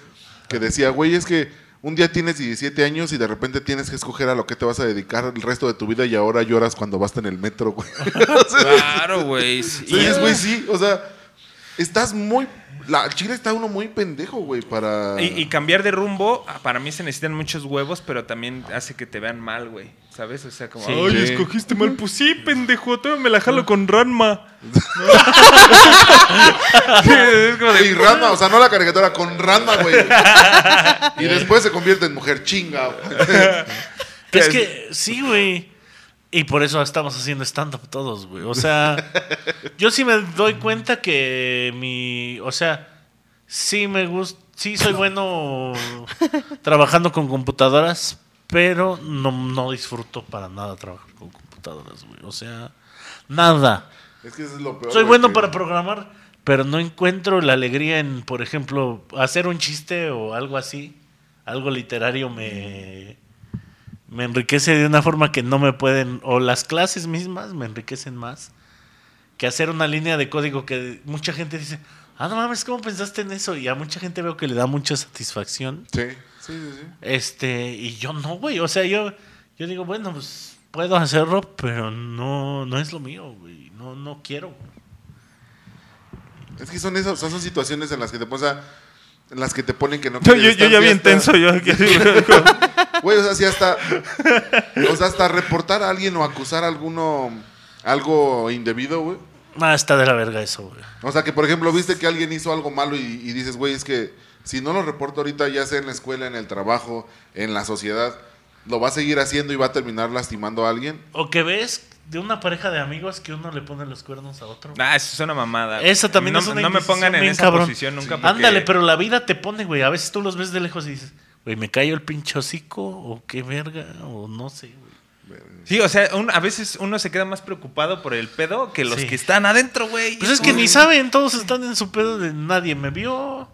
Que decía, güey, es que un día tienes 17 años y de repente tienes que escoger a lo que te vas a dedicar el resto de tu vida y ahora lloras cuando vas en el metro, güey. <laughs> Claro, güey. sí. <laughs> güey, sí, o sea, estás muy... La Chile está uno muy pendejo, güey, para... Y, y cambiar de rumbo, para mí se necesitan muchos huevos, pero también hace que te vean mal, güey. ¿Sabes? O sea, como, Sí. ay, escogiste mal. Pues sí, pendejo, todavía me la jalo con Ranma. <laughs> Y Ranma, o sea, no la caricatura, con Ranma, güey. <laughs> y después se convierte en mujer chinga, güey. Es <laughs> que sí, güey. Y por eso estamos haciendo stand-up todos, güey. O sea, <laughs> yo sí me doy cuenta que mi. O sea, sí me gusta. Sí, soy bueno trabajando con computadoras, pero no, no disfruto para nada trabajar con computadoras, güey. O sea, nada. Es que eso es lo peor. Soy bueno que- para programar, pero no encuentro la alegría en, por ejemplo, hacer un chiste o algo así. Algo literario me, me enriquece de una forma que no me pueden, o las clases mismas me enriquecen más que hacer una línea de código que mucha gente dice, ah, no mames, ¿cómo pensaste en eso? Y a mucha gente veo que le da mucha satisfacción. Sí, sí, sí. sí. Este, y yo no, güey. O sea, yo, yo digo, bueno, pues puedo hacerlo, pero no, no es lo mío, güey. No, no quiero. Es que son esas, son situaciones en las que te pones a- las que te ponen que no Yo, <laughs> quieres yo, yo ya sí, bien hasta- tenso, yo. aquí. <laughs> Güey, o sea, si hasta o sea, hasta reportar a alguien o acusar a alguno algo indebido, güey. Ah, está de la verga eso, güey. O sea, que por ejemplo, viste que alguien hizo algo malo y, y dices, güey, es que si no lo reporto ahorita, ya sea en la escuela, en el trabajo, en la sociedad, lo va a seguir haciendo y va a terminar lastimando a alguien. O que ves de una pareja de amigos que uno le pone los cuernos a otro. Ah, eso es una mamada. Esa también no, es una No me pongan en esa cabrón. posición nunca. porque- Ándale, pero la vida te pone, güey. A veces tú los ves de lejos y dices, güey, me cayó el pinche hocico, o qué verga, o no sé, güey. Sí, o sea, un- a veces uno se queda más preocupado por el pedo que los Sí. que están adentro, güey. Pues es que ni saben, todos están en su pedo de nadie me vio.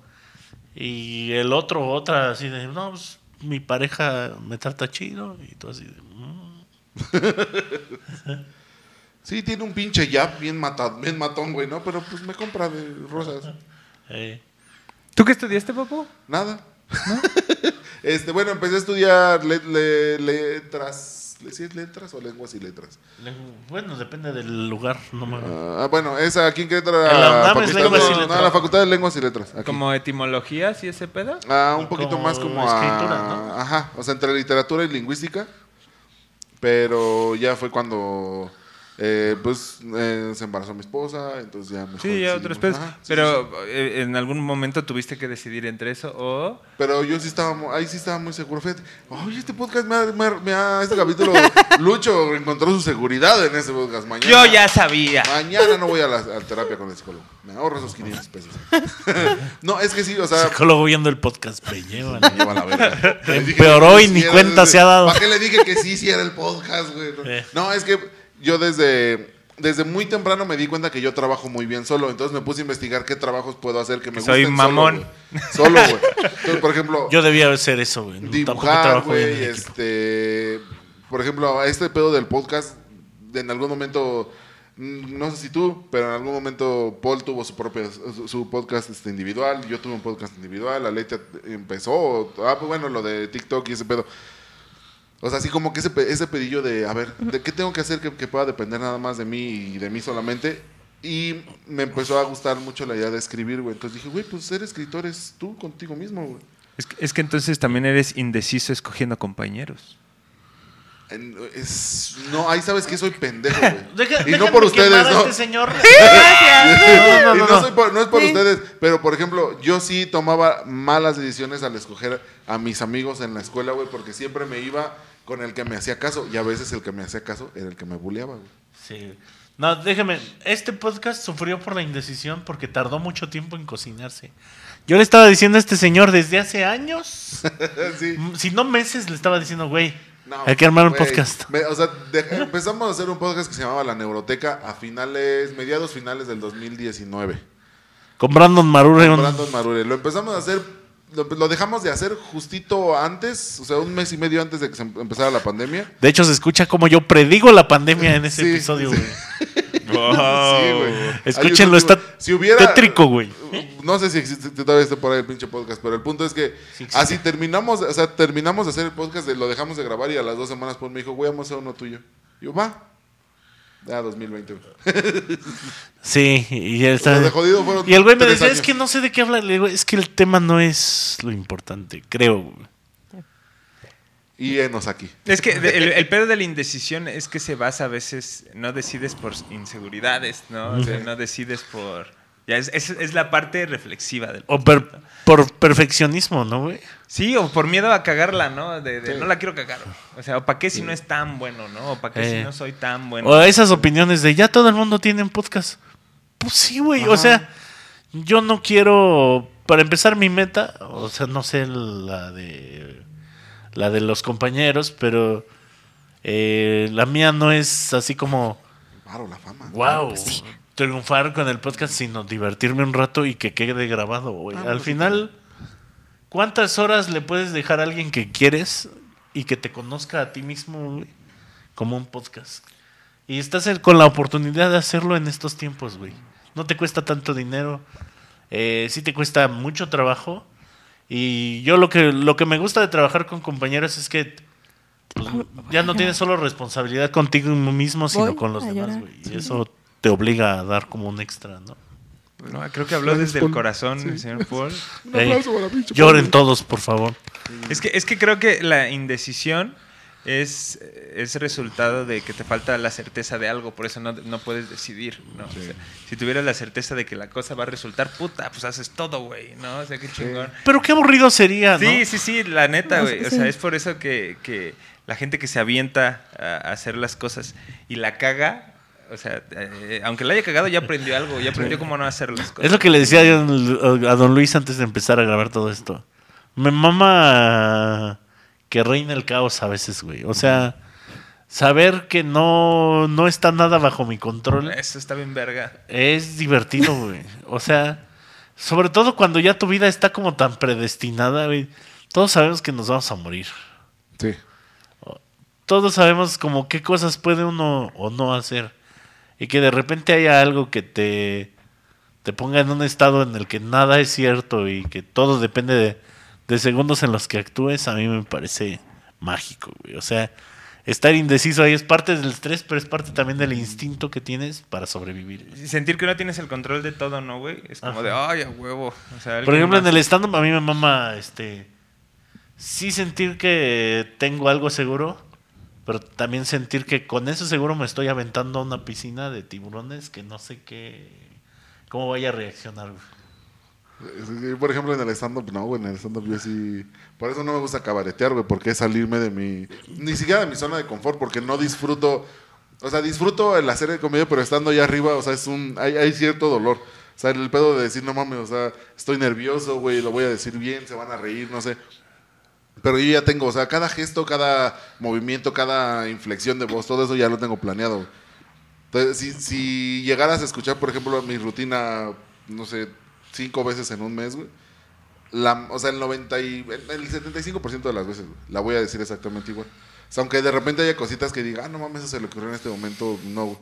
Y el otro, otra, así de, no, pues mi pareja me trata chido. Y tú así de, "Mm". <laughs> Sí, tiene un pinche yap bien, mata, bien matón, güey, ¿no? Pero pues me compra de rosas. ¿Tú qué estudiaste, papu? Nada. <laughs> este, bueno, empecé a estudiar le- le- letras. ¿Sí es letras o lenguas y letras? le- bueno, depende del lugar. No me... Ah, bueno, esa aquí en Querétaro. La la es facultad lenguas y de- no, letras. la facultad de lenguas y letras. aquí. ¿Como etimologías y ese pedo? Ah, un poquito como más como a- escritura, ¿no? Ajá, o sea, entre literatura y lingüística. Pero ya fue cuando eh, pues eh, se embarazó mi esposa, entonces ya mejor Sí, ya otros pedos. Ajá, sí, Pero sí, sí. eh, en algún momento tuviste que decidir entre eso o... Pero yo sí estaba, ahí sí estaba muy seguro. Fíjate, oye, este podcast me ha, me ha- me ha- este capítulo, <laughs> Lucho encontró su seguridad en ese podcast. Mañana, Yo ya sabía. Mañana no voy a la a terapia con el psicólogo. Me ahorro esos 500 pesos. <laughs> no, es que sí, o sea, Psicólogo viendo el podcast, me llevan. me lleva la verga. Le dije Empeoró que y ni sí era cuenta se ha dado. ¿Para qué le dije que sí, sí era el podcast, güey? No, Eh. No, es que yo desde, desde muy temprano me di cuenta que yo trabajo muy bien solo. Entonces me puse a investigar qué trabajos puedo hacer que me Que soy gusten mamón. Solo, güey. Entonces, por ejemplo, Yo debía hacer eso, güey. Dibujar, güey, este... por ejemplo, este pedo del podcast, en algún momento, mm, no sé si tú, pero en algún momento Paul tuvo su propio su, su podcast este, individual, yo tuve un podcast individual, Aletia empezó, ah, pues bueno, lo de TikTok y ese pedo. O sea, así como que ese, pe- ese pedillo de, a ver, ¿de qué tengo que hacer que, que pueda depender nada más de mí y de mí solamente? Y me empezó a gustar mucho la idea de escribir, güey. Entonces dije, güey, pues ser escritor es tú contigo mismo, güey. Es que, es que entonces también eres indeciso escogiendo compañeros. En- es- no, ahí sabes que soy pendejo, güey. <laughs> Deja- y no por ustedes, ¿no? este señor. <laughs> Gracias. No, no, Y no, no, no. soy por- no es por Sí. ustedes, pero por ejemplo, yo sí tomaba malas decisiones al escoger a mis amigos en la escuela, güey, porque siempre me iba con el que me hacía caso y a veces el que me hacía caso era el que me bulleaba, güey. Sí. No, déjeme. Este podcast sufrió por la indecisión porque tardó mucho tiempo en cocinarse. Yo le estaba diciendo a este señor desde hace años, <laughs> sí. si no meses, le estaba diciendo, güey, No, hay que armar un podcast. me- o sea, de- empezamos a hacer un podcast que se llamaba La Neuroteca a finales, mediados finales del 2019. Con Brandon Marure. Con Brandon Marure. Lo empezamos a hacer, lo, lo dejamos de hacer justito antes, o sea, un mes y medio antes de que se em- empezara la pandemia. De hecho, se escucha como yo predigo la pandemia en ese Sí, episodio, sí. güey. <laughs> Sí, güey. Escúchenlo, está si hubiera, tétrico, güey. No sé si existe todavía está por ahí el pinche podcast, pero el punto es que así terminamos, o sea, terminamos de hacer el podcast, lo dejamos de grabar y a las dos semanas pues me dijo, güey, vamos a hacer uno tuyo. Y yo, va. Ya, 2020. güey. Sí, y él está... de jodido fueron Y el güey me decía, años. es que no sé de qué habla. Le digo, es que el tema no es lo importante, creo. güey. Y enos aquí. Es que el, el pedo de la indecisión es que se basa a veces, no decides por inseguridades, ¿no? O sea, no decides por... Ya es, es, es la parte reflexiva del... O per- por perfeccionismo, ¿no, güey? Sí, o por miedo a cagarla, ¿no? De, de Sí. no la quiero cagar. O sea, ¿o para qué si no es tan bueno, no? ¿O para qué si Eh. no soy tan bueno? O esas opiniones de ya todo el mundo tiene un podcast. Pues sí, güey. O sea, yo no quiero. Para empezar, mi meta, o sea, no sé la de. La de los compañeros, pero. eh, la mía no es así como. Claro, la fama. Wow. Triunfar con el podcast, sino divertirme un rato y que quede grabado, güey. Ah, Al pues, final, ¿cuántas horas le puedes dejar a alguien que quieres y que te conozca a ti mismo, güey? Como un podcast. Y estás con la oportunidad de hacerlo en estos tiempos, güey. No te cuesta tanto dinero. Eh, sí te cuesta mucho trabajo. Y yo lo que, lo que me gusta de trabajar con compañeros es que pues, ya no tienes solo responsabilidad contigo mismo, sino Voy con los demás, güey. Y eso te obliga a dar como un extra, ¿no? No, creo que habló desde el corazón el señor Paul. <laughs> Un Ey, aplauso para pinche lloren todos, por favor. Es que, es que creo que la indecisión es, es resultado de que te falta la certeza de algo, por eso no, no puedes decidir, ¿no? O sea, si tuvieras la certeza de que la cosa va a resultar puta, pues haces todo, güey, ¿no? O sea, qué chingón. Pero qué aburrido sería, ¿no? Sí, sí, sí, la neta, No, güey. O sea, es por eso que, que la gente que se avienta a hacer las cosas y la caga, o sea, eh, aunque la haya cagado, ya aprendió algo, ya aprendió cómo no hacer las cosas. Es lo que le decía yo a don Luis antes de empezar a grabar todo esto. Me mama que reina el caos a veces, güey. O sea, saber que no, no está nada bajo mi control Eso está bien verga. es divertido, güey. O sea, sobre todo cuando ya tu vida está como tan predestinada, güey. Todos sabemos que nos vamos a morir. Sí. Todos sabemos como qué cosas puede uno o no hacer. Y que de repente haya algo que te, te ponga en un estado en el que nada es cierto y que todo depende de, de segundos en los que actúes, a mí me parece mágico, güey. O sea, estar indeciso ahí es parte del estrés, pero es parte también del instinto que tienes para sobrevivir. güey. Sentir que no tienes el control de todo, ¿no, güey? Es como de, ay, a huevo. O sea, Por ejemplo, en el stand-up a mí me mama, este, sí sentir que tengo algo seguro, pero también sentir que con eso seguro me estoy aventando a una piscina de tiburones que no sé qué, cómo vaya a reaccionar. Sí, Por ejemplo, en el stand-up, no, güey, en el stand-up yo sí... Por eso no me gusta cabaretear, güey, porque es salirme de mi... Ni siquiera de mi zona de confort, porque no disfruto... O sea, disfruto el hacer el comedia, pero estando allá arriba, o sea, es un... Hay, hay cierto dolor. O sea, el pedo de decir, no mames, o sea, estoy nervioso, güey, lo voy a decir bien, se van a reír, no sé. Pero yo ya tengo, o sea, cada gesto, cada movimiento, cada inflexión de voz, todo eso ya lo tengo planeado. Entonces, si, llegaras a escuchar, por ejemplo, mi rutina, no sé, cinco veces en un mes, güey, o sea, el 90 y, el, el 75% de las veces, la voy a decir exactamente igual. O sea, aunque de repente haya cositas que diga, ah, no mames, eso se le ocurrió en este momento, no, güey.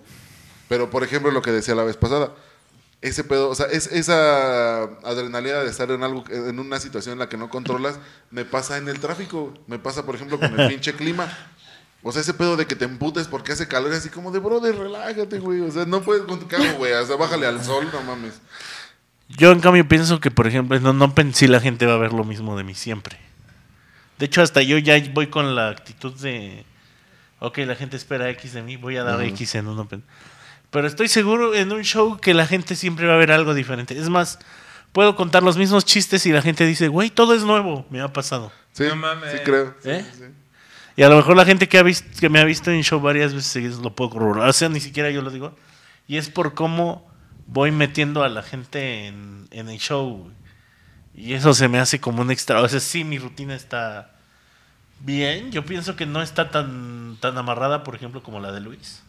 Pero, por ejemplo, lo que decía la vez pasada, ese pedo, o sea, es, esa adrenalina de estar en algo, en una situación en la que no controlas, <laughs> me pasa en el tráfico, me pasa, por ejemplo, con el pinche clima. O sea, ese pedo de que te emputes porque hace calor, así como de, brother, relájate, güey. O sea, no puedes con tu carro, güey. O sea, bájale al sol, no mames. Yo, en cambio, pienso que, por ejemplo, no, no pensé la gente va a ver lo mismo de mí siempre. De hecho, hasta yo ya voy con la actitud de, ok, la gente espera X de mí, voy a dar. X en uno. Pero estoy seguro en un show que la gente siempre va a ver algo diferente. Es más, puedo contar los mismos chistes y la gente dice, güey, todo es nuevo. Me ha pasado. Sí, No mames. sí creo. ¿Eh? sí, sí. Y a lo mejor la gente que, ha visto, que me ha visto en show varias veces lo puedo corroborar. O sea, ni siquiera yo lo digo. Y es por cómo voy metiendo a la gente en, en el show. güey. Y eso se me hace como un extra. O sea, sí, mi rutina está bien. Yo pienso que no está tan, tan amarrada, por ejemplo, como la de Luis.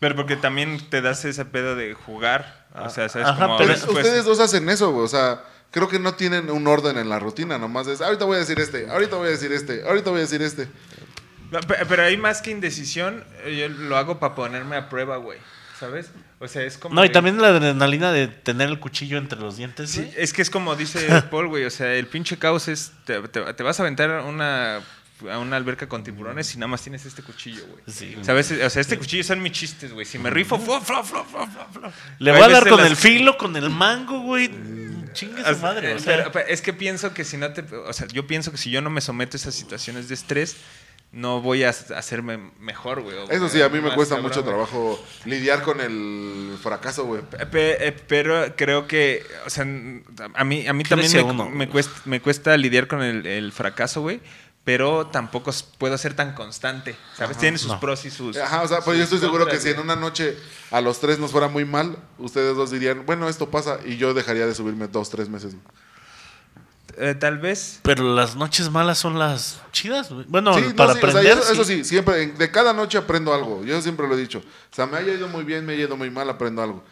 Pero porque también te das ese pedo de jugar. O sea, ¿sabes? Ajá, Como pero después- Ustedes dos hacen eso, güey. O sea, creo que no tienen un orden en la rutina. Nomás es, ahorita voy a decir este, ahorita voy a decir este, ahorita voy a decir este. No, Pero hay más que indecisión, eh, yo lo hago para ponerme a prueba, güey. ¿Sabes? O sea, es como. No, y también la adrenalina de tener el cuchillo entre los dientes. Sí, es que es como dice <laughs> Paul, güey. O sea, el pinche caos es. Te, te- te vas a aventar una, a una alberca con tiburones y nada más tienes este cuchillo, güey. Sí. ¿Sabes? O sea, este cuchillo son mis chistes, güey. Si me rifo, flo, flo, flo, flo, flo, flo. Le voy a dar con las- el filo, con el mango, güey. Chingue O su sea, madre. O eh, sea, pero- pero es que pienso que si no te. O sea, yo pienso que si yo no me someto a esas situaciones de estrés, no voy a hacerme mejor, güey. o Eso sí, a mí me cuesta cabrón, mucho güey. trabajo lidiar con el fracaso, güey. Eh, pero creo que, o sea, a mí, a mí también me, uno. me cuesta, me cuesta lidiar con el, el fracaso, güey. Pero tampoco puedo ser tan constante, ¿sabes? Tiene sus no. pros y sus... Ajá, o sea, pues yo estoy seguro que si en una noche a los tres nos fuera muy mal, ustedes dos dirían, bueno, esto pasa, y yo dejaría de subirme dos, tres meses. Eh, tal vez... Pero las noches malas son las chidas. Bueno, Sí, no, para sí, o sea, aprender. eso, eso sí. sí, siempre, de cada noche aprendo algo. Yo siempre lo he dicho. O sea, me haya ido muy bien, me haya ido muy mal, aprendo algo.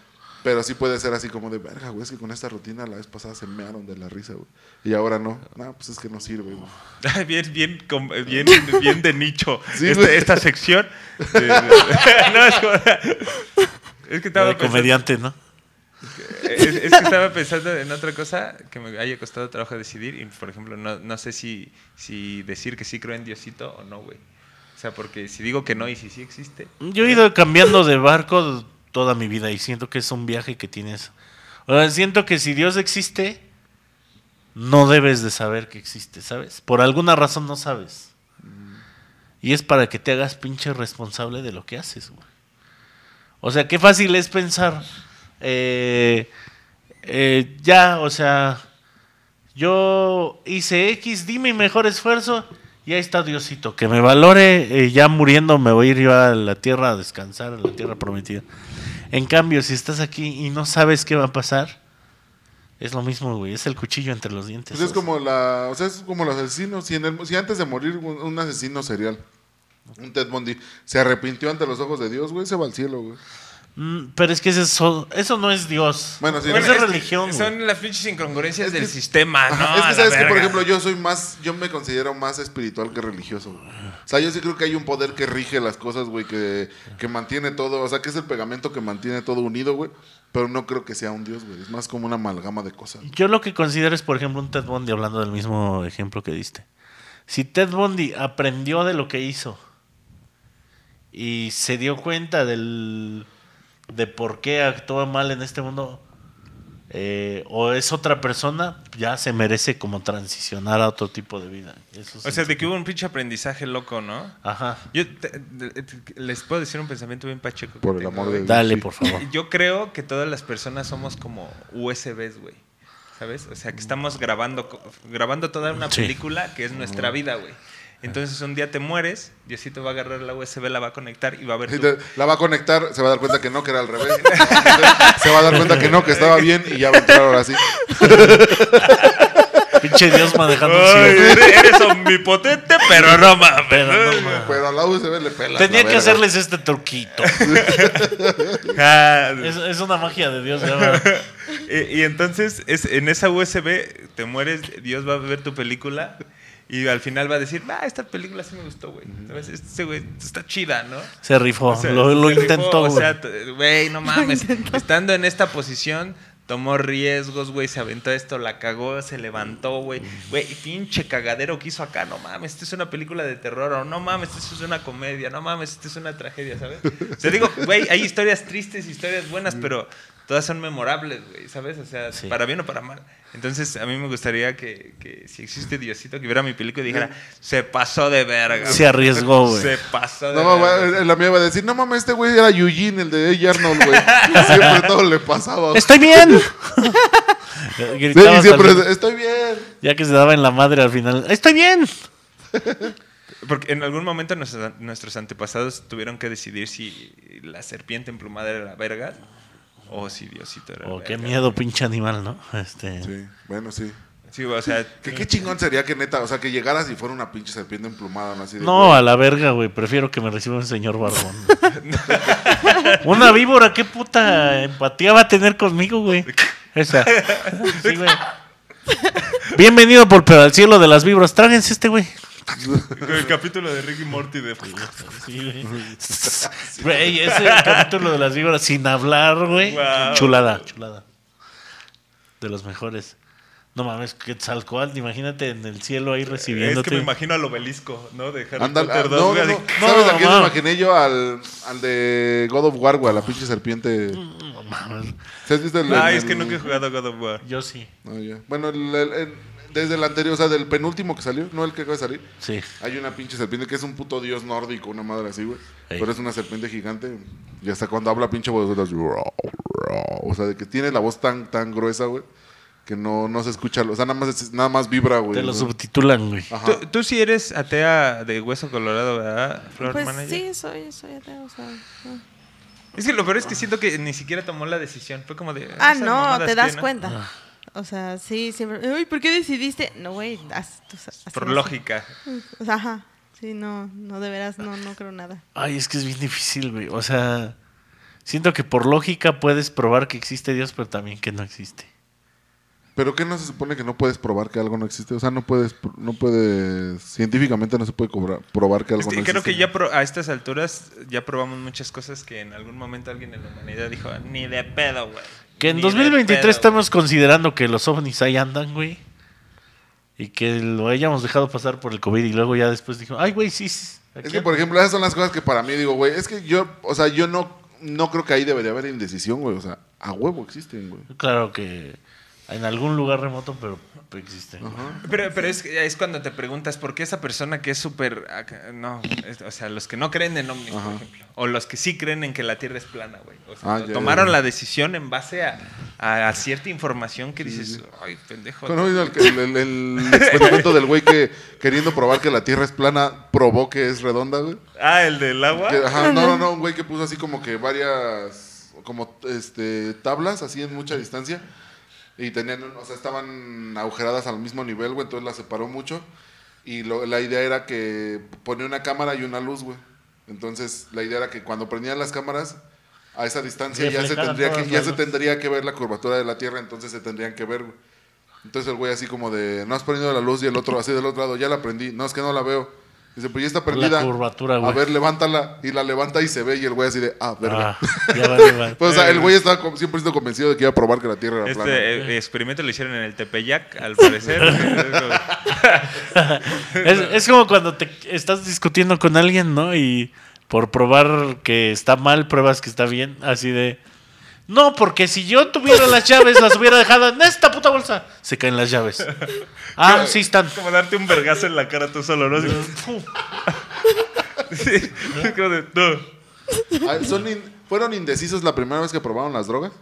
Pero sí puede ser así como de, verga, güey, es que con esta rutina la vez pasada se mearon de la risa, güey. Y ahora no. No, pues es que no sirve, güey. <laughs> bien, bien, com- bien, <laughs> bien de nicho <laughs> Sí, esta, güey. esta sección. de- de- no, es, como- es que estaba de pensando- comediante, ¿no? Es, es que estaba pensando en otra cosa que me haya costado trabajo decidir. Y, por ejemplo, no, no sé si, si decir que sí creo en Diosito o no, güey. O sea, porque si digo que no y si sí existe. Yo he ido cambiando de barco toda mi vida y siento que es un viaje que tienes. O sea, siento que si Dios existe, no debes de saber que existe, ¿sabes? Por alguna razón no sabes. Y es para que te hagas pinche responsable de lo que haces, güey. O sea, qué fácil es pensar, eh, eh, ya, o sea, yo hice X, di mi mejor esfuerzo y ahí está Diosito, que me valore, eh, ya muriendo me voy a ir yo a la tierra a descansar, a la tierra prometida. En cambio, si estás aquí y no sabes qué va a pasar, es lo mismo, güey, es el cuchillo entre los dientes. Pues es como la, o sea, es como los asesinos. Si, en el- si antes de morir un, un asesino serial, un Ted Bundy, se arrepintió ante los ojos de Dios, güey, se va al cielo, güey. Mm, pero es que eso, eso no es Dios. Bueno, sí, no. es es religión. güey. Son las pinches incongruencias Es del sistema, ¿no? Es que sabes que, por ejemplo, yo soy más, yo me considero más espiritual que religioso. güey. O sea, yo sí creo que hay un poder que rige las cosas, güey, que, que mantiene todo, o sea, que es el pegamento que mantiene todo unido, güey. Pero no creo que sea un dios, güey. Es más como una amalgama de cosas. Yo lo que considero es, por ejemplo, un Ted Bundy, hablando del mismo ejemplo que diste. Si Ted Bundy aprendió de lo que hizo y se dio cuenta del, de por qué actuó mal en este mundo, eh, o es otra persona, ya se merece como transicionar a otro tipo de vida. Eso O sea, de que hubo un pinche aprendizaje loco, ¿no? Ajá. Yo te- te- te- les puedo decir un pensamiento bien pacheco. Por el tengo, amor de. Dios. Dale, sí. por favor. <laughs> Yo creo que todas las personas somos como USBs, güey. ¿Sabes? O sea, que estamos grabando, co- grabando toda una Sí. película que es nuestra vida, güey. Entonces un día te mueres, Diosito va a agarrar la USB, la va a conectar y va a ver Sí, tu- la va a conectar, se va a dar cuenta que no, que era al revés. <laughs> se va a dar cuenta que no, que estaba bien y ya va a entrar ahora sí. <laughs> Pinche Dios manejando Ay, cielo. eres, eres omnipotente, pero no mames. Pero no, mames. Pero a la USB le pela. Tenía que verga. hacerles este truquito. <laughs> Ah, Es, es una magia de Dios. y, y entonces, es, en esa USB, te mueres, Dios va a ver tu película y al final va a decir, ah, esta película sí me gustó, güey. Este güey está chida, ¿no? Se rifó. O sea, lo lo se rifó, intentó, O güey. sea, güey, no <laughs> mames. Estando en esta posición, tomó riesgos, güey, se aventó esto, la cagó, se levantó, güey. Güey, pinche cagadero que hizo acá, no mames, esto es una película de terror, o no mames, esto es una comedia, no mames, esto es una tragedia, ¿sabes? O sea, digo, güey, hay historias tristes, historias buenas, pero todas son memorables, güey, ¿sabes? O sea, Sí. para bien o para mal. Entonces, a mí me gustaría que, que si existe Diosito, que viera mi película y dijera, se pasó de verga. Se arriesgó, güey. Se pasó de No, verga. la mía va a decir, no mames, este güey era Eugene, el de A. Arnold, güey. <laughs> Siempre todo le pasaba. ¡Estoy bien! <laughs> Gritaba y siempre, estoy bien. Ya que se daba en la madre al final. ¡Estoy bien! Porque en algún momento nuestros, nuestros antepasados tuvieron que decidir si la serpiente emplumada era la verga o si Diosito era Oh, qué miedo, pinche animal, ¿no? Este. Sí, bueno, sí. Sí, o sea, Que qué chingón sería que neta, o sea, que llegaras y fuera una pinche serpiente emplumada, ¿no? Así de, No, güey. a la verga, güey. Prefiero que me reciba un señor barbón. <laughs> Una víbora, qué puta empatía va a tener conmigo, güey. Esa. Sí, güey. <laughs> Bienvenido por al cielo de las víboras. Tráguense este, güey. El capítulo de Ricky Morty de... Sí, güey. Güey, ese capítulo de las víboras sin hablar, güey. Wow. Chulada, chulada. De los mejores. No mames, Quetzalcóatl, imagínate en el cielo ahí Es recibiéndote. que me imagino al obelisco, ¿no? De Harry Ándale, ah, Potter 2, no, ¿Sabes No, a quién me imaginé yo? Al, al de God of War, güey, a la pinche serpiente. No mames. ¿Sí has visto el- Ay, el- es que nunca he jugado God of War. Yo sí. Bueno, el- el- el- desde el anterior, o sea, del penúltimo que salió, no el que acaba de salir. Sí. Hay una pinche serpiente que es un puto dios nórdico, una madre así, güey. Ey. Pero es una serpiente gigante. Y hasta cuando habla pinche voz, o sea, de que tiene la voz tan, tan gruesa, güey, que no, no se escucha. O sea, nada más, nada más vibra, güey. Te lo subtitulan, güey. Ajá. ¿Tú, tú sí eres atea de hueso colorado, ¿verdad, Flor Pues Manager? sí, soy, soy ateo, o sea, no. Es que lo peor es que siento que ni siquiera tomó la decisión. Fue como de... Ah, no, te das cuenta. O sea, sí, siempre. Uy, ¿por qué decidiste? No, güey. Por lógica. O sea, ajá. Sí, no, no, de veras, no, no creo nada. Ay, es que es bien difícil, güey. O sea, siento que por lógica puedes probar que existe Dios, pero también que no existe. Pero ¿qué no se supone que no puedes probar que algo no existe? O sea, no puedes, no puedes, científicamente no se puede cobrar- probar que algo Este, no creo existe. que ya pro- a estas alturas ya probamos muchas cosas que en algún momento alguien en la humanidad dijo, ni de pedo, güey. Que en Ni de 2023 pedo, estamos considerando que los ovnis ahí andan, güey. Y que lo hayamos dejado pasar por el COVID y luego ya después dijo, ay, güey, sí, sí. Es que, por andan". ejemplo, esas son las cosas que para mí digo, güey, es que yo, o sea, yo no, no creo que ahí debería haber indecisión, güey. O sea, a huevo existen, güey. Claro que en algún lugar remoto, pero existe. Pero, pero es, es cuando te preguntas por qué esa persona que es súper... No, es- o sea, los que no creen en ovnis, por Ajá. ejemplo. O los que sí creen en que la Tierra es plana, güey. O sea, Ah, ya, tomaron ya, ya. la decisión en base a, a- a cierta información que dices, ay, pendejo. ¿No el, el- el- el experimento del güey que queriendo probar que la Tierra es plana probó que es redonda, güey? Ah, el del agua. Que- ajá, no, no, no, un güey que puso así como que varias, como este, tablas así en mucha distancia y tenían, o sea, estaban agujeradas al mismo nivel, güey, entonces las separó mucho y lo- la idea era que ponía una cámara y una luz, güey. Entonces, la idea era que cuando prendían las cámaras a esa distancia ya se tendría que ya se tendría que ver la curvatura de la Tierra, entonces se tendrían que ver, güey. Entonces el güey así como de, no has prendido la luz y el otro así del otro lado, ya la prendí, no, es que no la veo. Dice, pues ya está prendida. curvatura, A güey. ver, levántala. Y la levanta y se ve y el güey así de, ah, verga. Ah, <laughs> ya vale, vale. Pues, o sea, el güey estaba com- 100% convencido de que iba a probar que la Tierra era Este plana. eh, experimento lo hicieron en el Tepeyac, al parecer. <laughs> <laughs> Es, es como cuando te estás discutiendo con alguien, ¿no? Y por probar que está mal, pruebas que está bien. Así de. No, porque si yo tuviera las llaves, las hubiera dejado en esta puta bolsa. Se caen las llaves. <laughs> Ah, sí están. como darte un vergazo en la cara tú solo, ¿no? <laughs> Sí, no. Ah, son in- ¿Fueron indecisos la primera vez que probaron las drogas?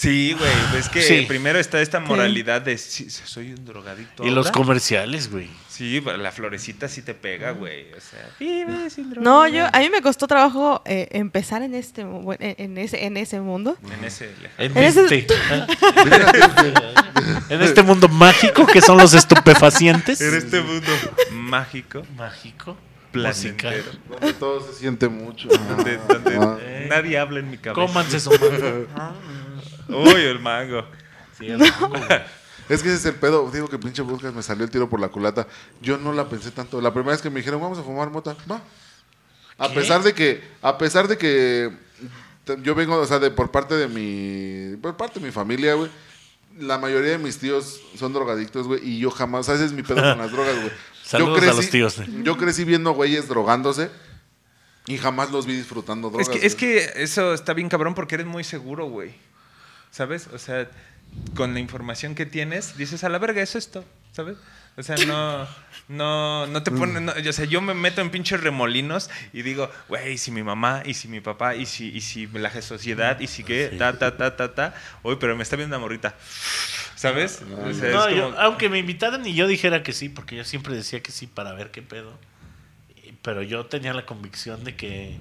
Sí, güey. Es que Sí. primero está esta moralidad de sí, soy un drogadicto. Y los comerciales, güey. Sí, la florecita sí te pega, güey. O sea, vive sin droga. No, yo, a mí me costó trabajo eh, empezar en este, en, en ese, en ese mundo. En ese lejano. En En ese- este, en este mundo mágico que son los estupefacientes. En este mundo mágico, mágico, musical. Donde todo se siente mucho. donde, donde Ah. nadie habla en mi cabeza. Cómanse su mango. <laughs> Uy, el mango. Sí, el mango. Es que ese es el pedo. Digo que pinche buscas me salió el tiro por la culata. Yo no la pensé tanto. La primera vez que me dijeron, vamos a fumar mota, va. A ¿Qué? pesar de que, a pesar de que yo vengo, o sea, de por parte de mi, por parte de mi familia, güey. La mayoría de mis tíos son drogadictos, güey, y yo jamás, o sea, ese es mi pedo con las drogas, güey. <laughs> Saludos a los tíos, eh. Yo crecí viendo güeyes drogándose y jamás los vi disfrutando Es drogas. que, es que eso está bien cabrón porque eres muy seguro, güey. ¿Sabes? O sea, con la información que tienes, dices, a la verga, eso es todo, ¿sabes? O sea, no, no, no te ponen, no, o sea, yo me meto en pinches remolinos y digo, güey, si mi mamá, y si mi papá, y si, y si la sociedad, y si qué, ta, ta, ta, ta, ta, uy, pero me está viendo una morrita, ¿sabes? O sea, No, yo- aunque me invitaran y yo dijera que sí, porque yo siempre decía que sí para ver qué pedo. Pero yo tenía la convicción de que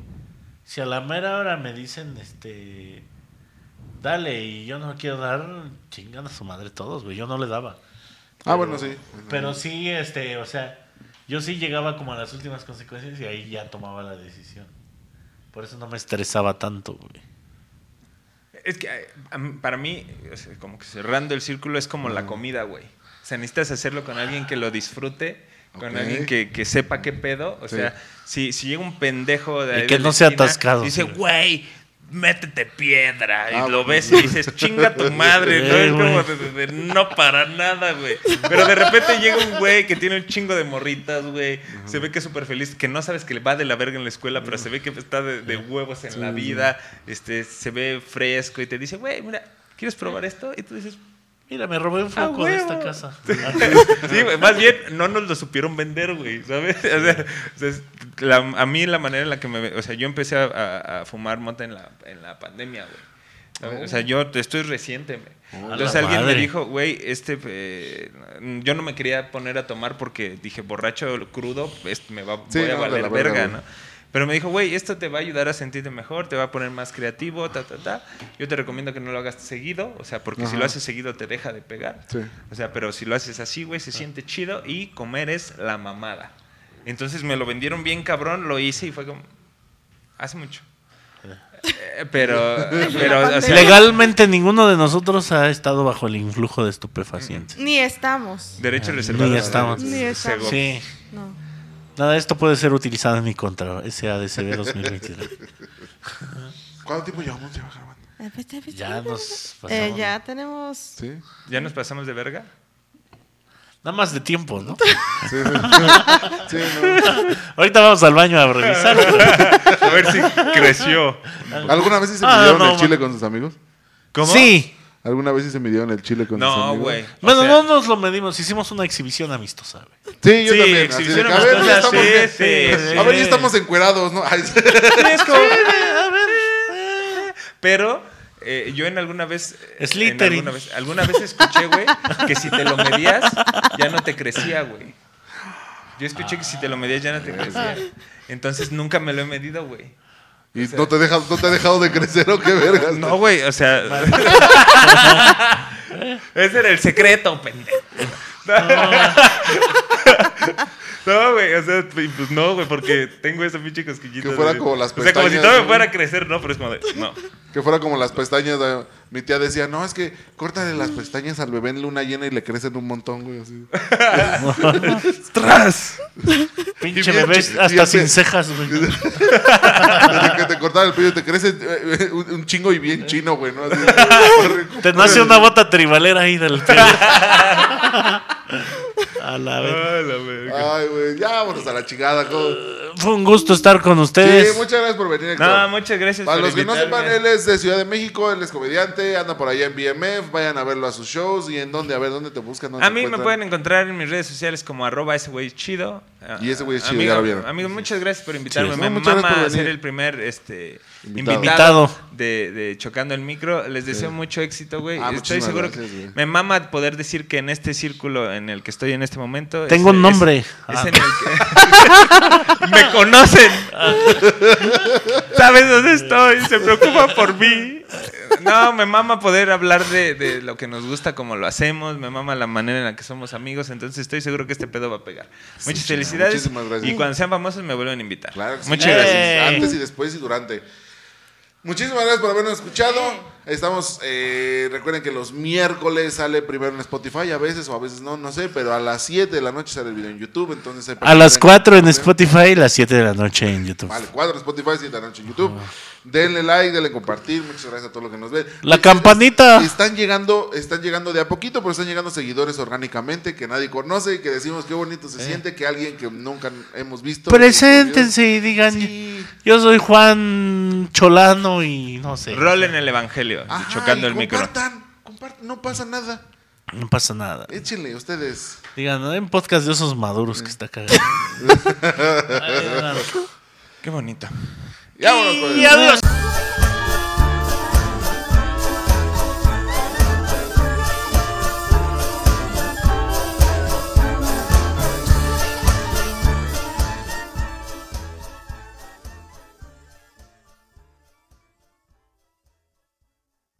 si a la mera hora me dicen, este, dale y yo no quiero dar, chingan a su madre todos, güey. Yo no le daba. Ah, bueno, sí. Pero sí, este, o sea, yo sí llegaba como a las últimas consecuencias y ahí ya tomaba la decisión. Por eso no me estresaba tanto, güey. Es que eh, para mí, como que cerrando el círculo es como la comida, güey. O sea, necesitas hacerlo con alguien que lo disfrute, con alguien que, que sepa qué pedo. O Sí. sea, si, si llega un pendejo de Y ahí que de no sea esquina atascado, y Dice, güey, métete piedra. Ah, y lo bueno. ves y dices, chinga tu <laughs> madre. ¿no? Es como de, de- de no para nada, güey. Pero de repente llega un güey que tiene un chingo de morritas, güey. Se ve que es súper feliz, que no sabes que le va de la verga en la escuela, pero se ve que está de, de huevos en la vida. Este, se ve fresco y te dice, güey, mira, ¿quieres probar esto? Y tú dices, Mira, me robé un foco de esta casa. <laughs> Sí, más bien no nos lo supieron vender, güey, ¿sabes? O sea, o sea, es- la- a mí la manera en la que me... O sea, yo empecé a, a- a fumar mota en la, en la pandemia, güey. O sea, yo te- estoy reciente, güey. A Entonces alguien me madre. dijo, güey, este... eh, yo no me quería poner a tomar porque dije, borracho crudo, pues me va Sí, voy a no, valer la verga. ¿no? Pero me dijo, güey, esto te va a ayudar a sentirte mejor, te va a poner más creativo, ta, ta, ta. Yo te recomiendo que no lo hagas seguido, o sea, porque si lo haces seguido te deja de pegar. Sí. O sea, pero si lo haces así, güey, se siente chido y comer es la mamada. Entonces me lo vendieron bien cabrón, lo hice y fue como... Hace mucho. Eh, pero, <laughs> pero, o sea, Legalmente ninguno de nosotros ha estado bajo el influjo de estupefacientes. Ni estamos. derecho reservado. Ni estamos. Ni estamos. Sí. No. Nada, esto puede ser utilizado en mi contra. SADCB 2023. <laughs> ¿Cuánto tiempo llevamos ya grabando? Ya nos pasamos. Eh, ya tenemos. Sí. ¿Ya nos pasamos de verga? Nada más de tiempo, ¿no? Sí, sí, no. Ahorita vamos al baño a revisar. <laughs> A ver si creció. ¿Alguna vez sí se Ah, midieron no, el chile con sus amigos? ¿Cómo? Sí. ¿Alguna vez sí se midieron el chile con sus No, amigos? güey. O Bueno, sea, no nos lo medimos. Hicimos una exhibición amistosa, güey. Sí, yo Sí, también. De exhibición que, a ver, ya amistosa, estamos, sí, bien. sí, sí. A ver, ya estamos encuerados, ¿no? <laughs> Ay, sí. Sí, es como- A ver. eh. Pero eh, yo en alguna vez. en Slytherin. alguna vez, alguna vez escuché, güey, que si te lo medías, ya no te crecía, güey. Yo escuché que si te lo medías ya no te crecía. Entonces nunca me lo he medido, güey. ¿Y no, te deja, no te ha dejado de crecer o qué vergas? No, güey, o sea. <laughs> Ese era el secreto, pendejo. No, güey, o sea, pues no, güey, porque tengo esa pinche cosquillita. Que fuera de- como las O sea, como si pestañas, todo me ¿no? fuera a crecer, no, pero es como de. No. Que fuera como las pestañas. de- Mi tía decía, no, es que córtale las pestañas al bebé en luna llena y le crecen un montón, güey. Así. <laughs> ¡Tras! Pinche bebé hasta sin cejas, güey. <laughs> Desde que te cortaba el pelo te crece eh, un, un chingo y bien chino, güey, ¿no? Así, <laughs> Te nace una bota tribalera ahí del pelo. A la vez. Ay, la verga. Ay, güey, ya vámonos a la chingada. ¿cómo? fue un gusto estar con Sí, ustedes. muchas gracias por venir, Héctor. No, muchas gracias Para por los que no invitarme. sepan, él es de Ciudad de México, él es comediante, anda por allá en BMF, vayan a verlo a sus shows y en dónde, a ver, ¿dónde te buscan? ¿Dónde A te mí me encuentran? pueden encontrar en mis redes sociales como arroba ese güey chido. Y ese güey es chido, Amigo, ya lo vieron. Amigo, muchas gracias por invitarme. Sí. Me No, mama por ser el primer este, Invitado. invitado, de, de Chocando el Micro. Les deseo mucho éxito, güey. Ah, Estoy seguro gracias, que me mama poder decir que en este círculo en el que estoy en este momento... es- Tengo un es- nombre. Es, Ah. en el que... <laughs> me conocen. ¿Sabes dónde estoy? Se preocupa por mí. No, me mama poder hablar de, de lo que nos gusta, como lo hacemos. Me mama la manera en la que somos amigos. Entonces estoy seguro que este pedo va a pegar. Muchas felicidades. Muchísimas gracias. Y cuando sean famosos me vuelven a invitar. Claro que sí. Muchas gracias. Antes y después y durante. Muchísimas gracias por habernos escuchado. Estamos, eh, recuerden que los miércoles sale primero en Spotify, a veces o a veces no, no sé, pero a las 7 de la noche sale el video en YouTube. Entonces A las vean- 4 en Spotify y las 7 de la noche en YouTube. Vale, 4 en Spotify, 7 de la noche en YouTube. Denle like, denle compartir. Muchas gracias a todos los que nos ven. La campanita. es- Están llegando, están llegando de a poquito, pero están llegando seguidores orgánicamente que nadie conoce y que decimos qué bonito se siente que alguien que nunca hemos visto. Preséntense y digan, Sí. yo soy Juan Cholano y no sé. Rol en el evangelio, Ajá, chocando y el compartan, compartan, no pasa nada. No pasa nada. Échenle ustedes. Digan, hay un podcast de esos maduros que está cagado. <laughs> Qué bonito. Pues. y adiós.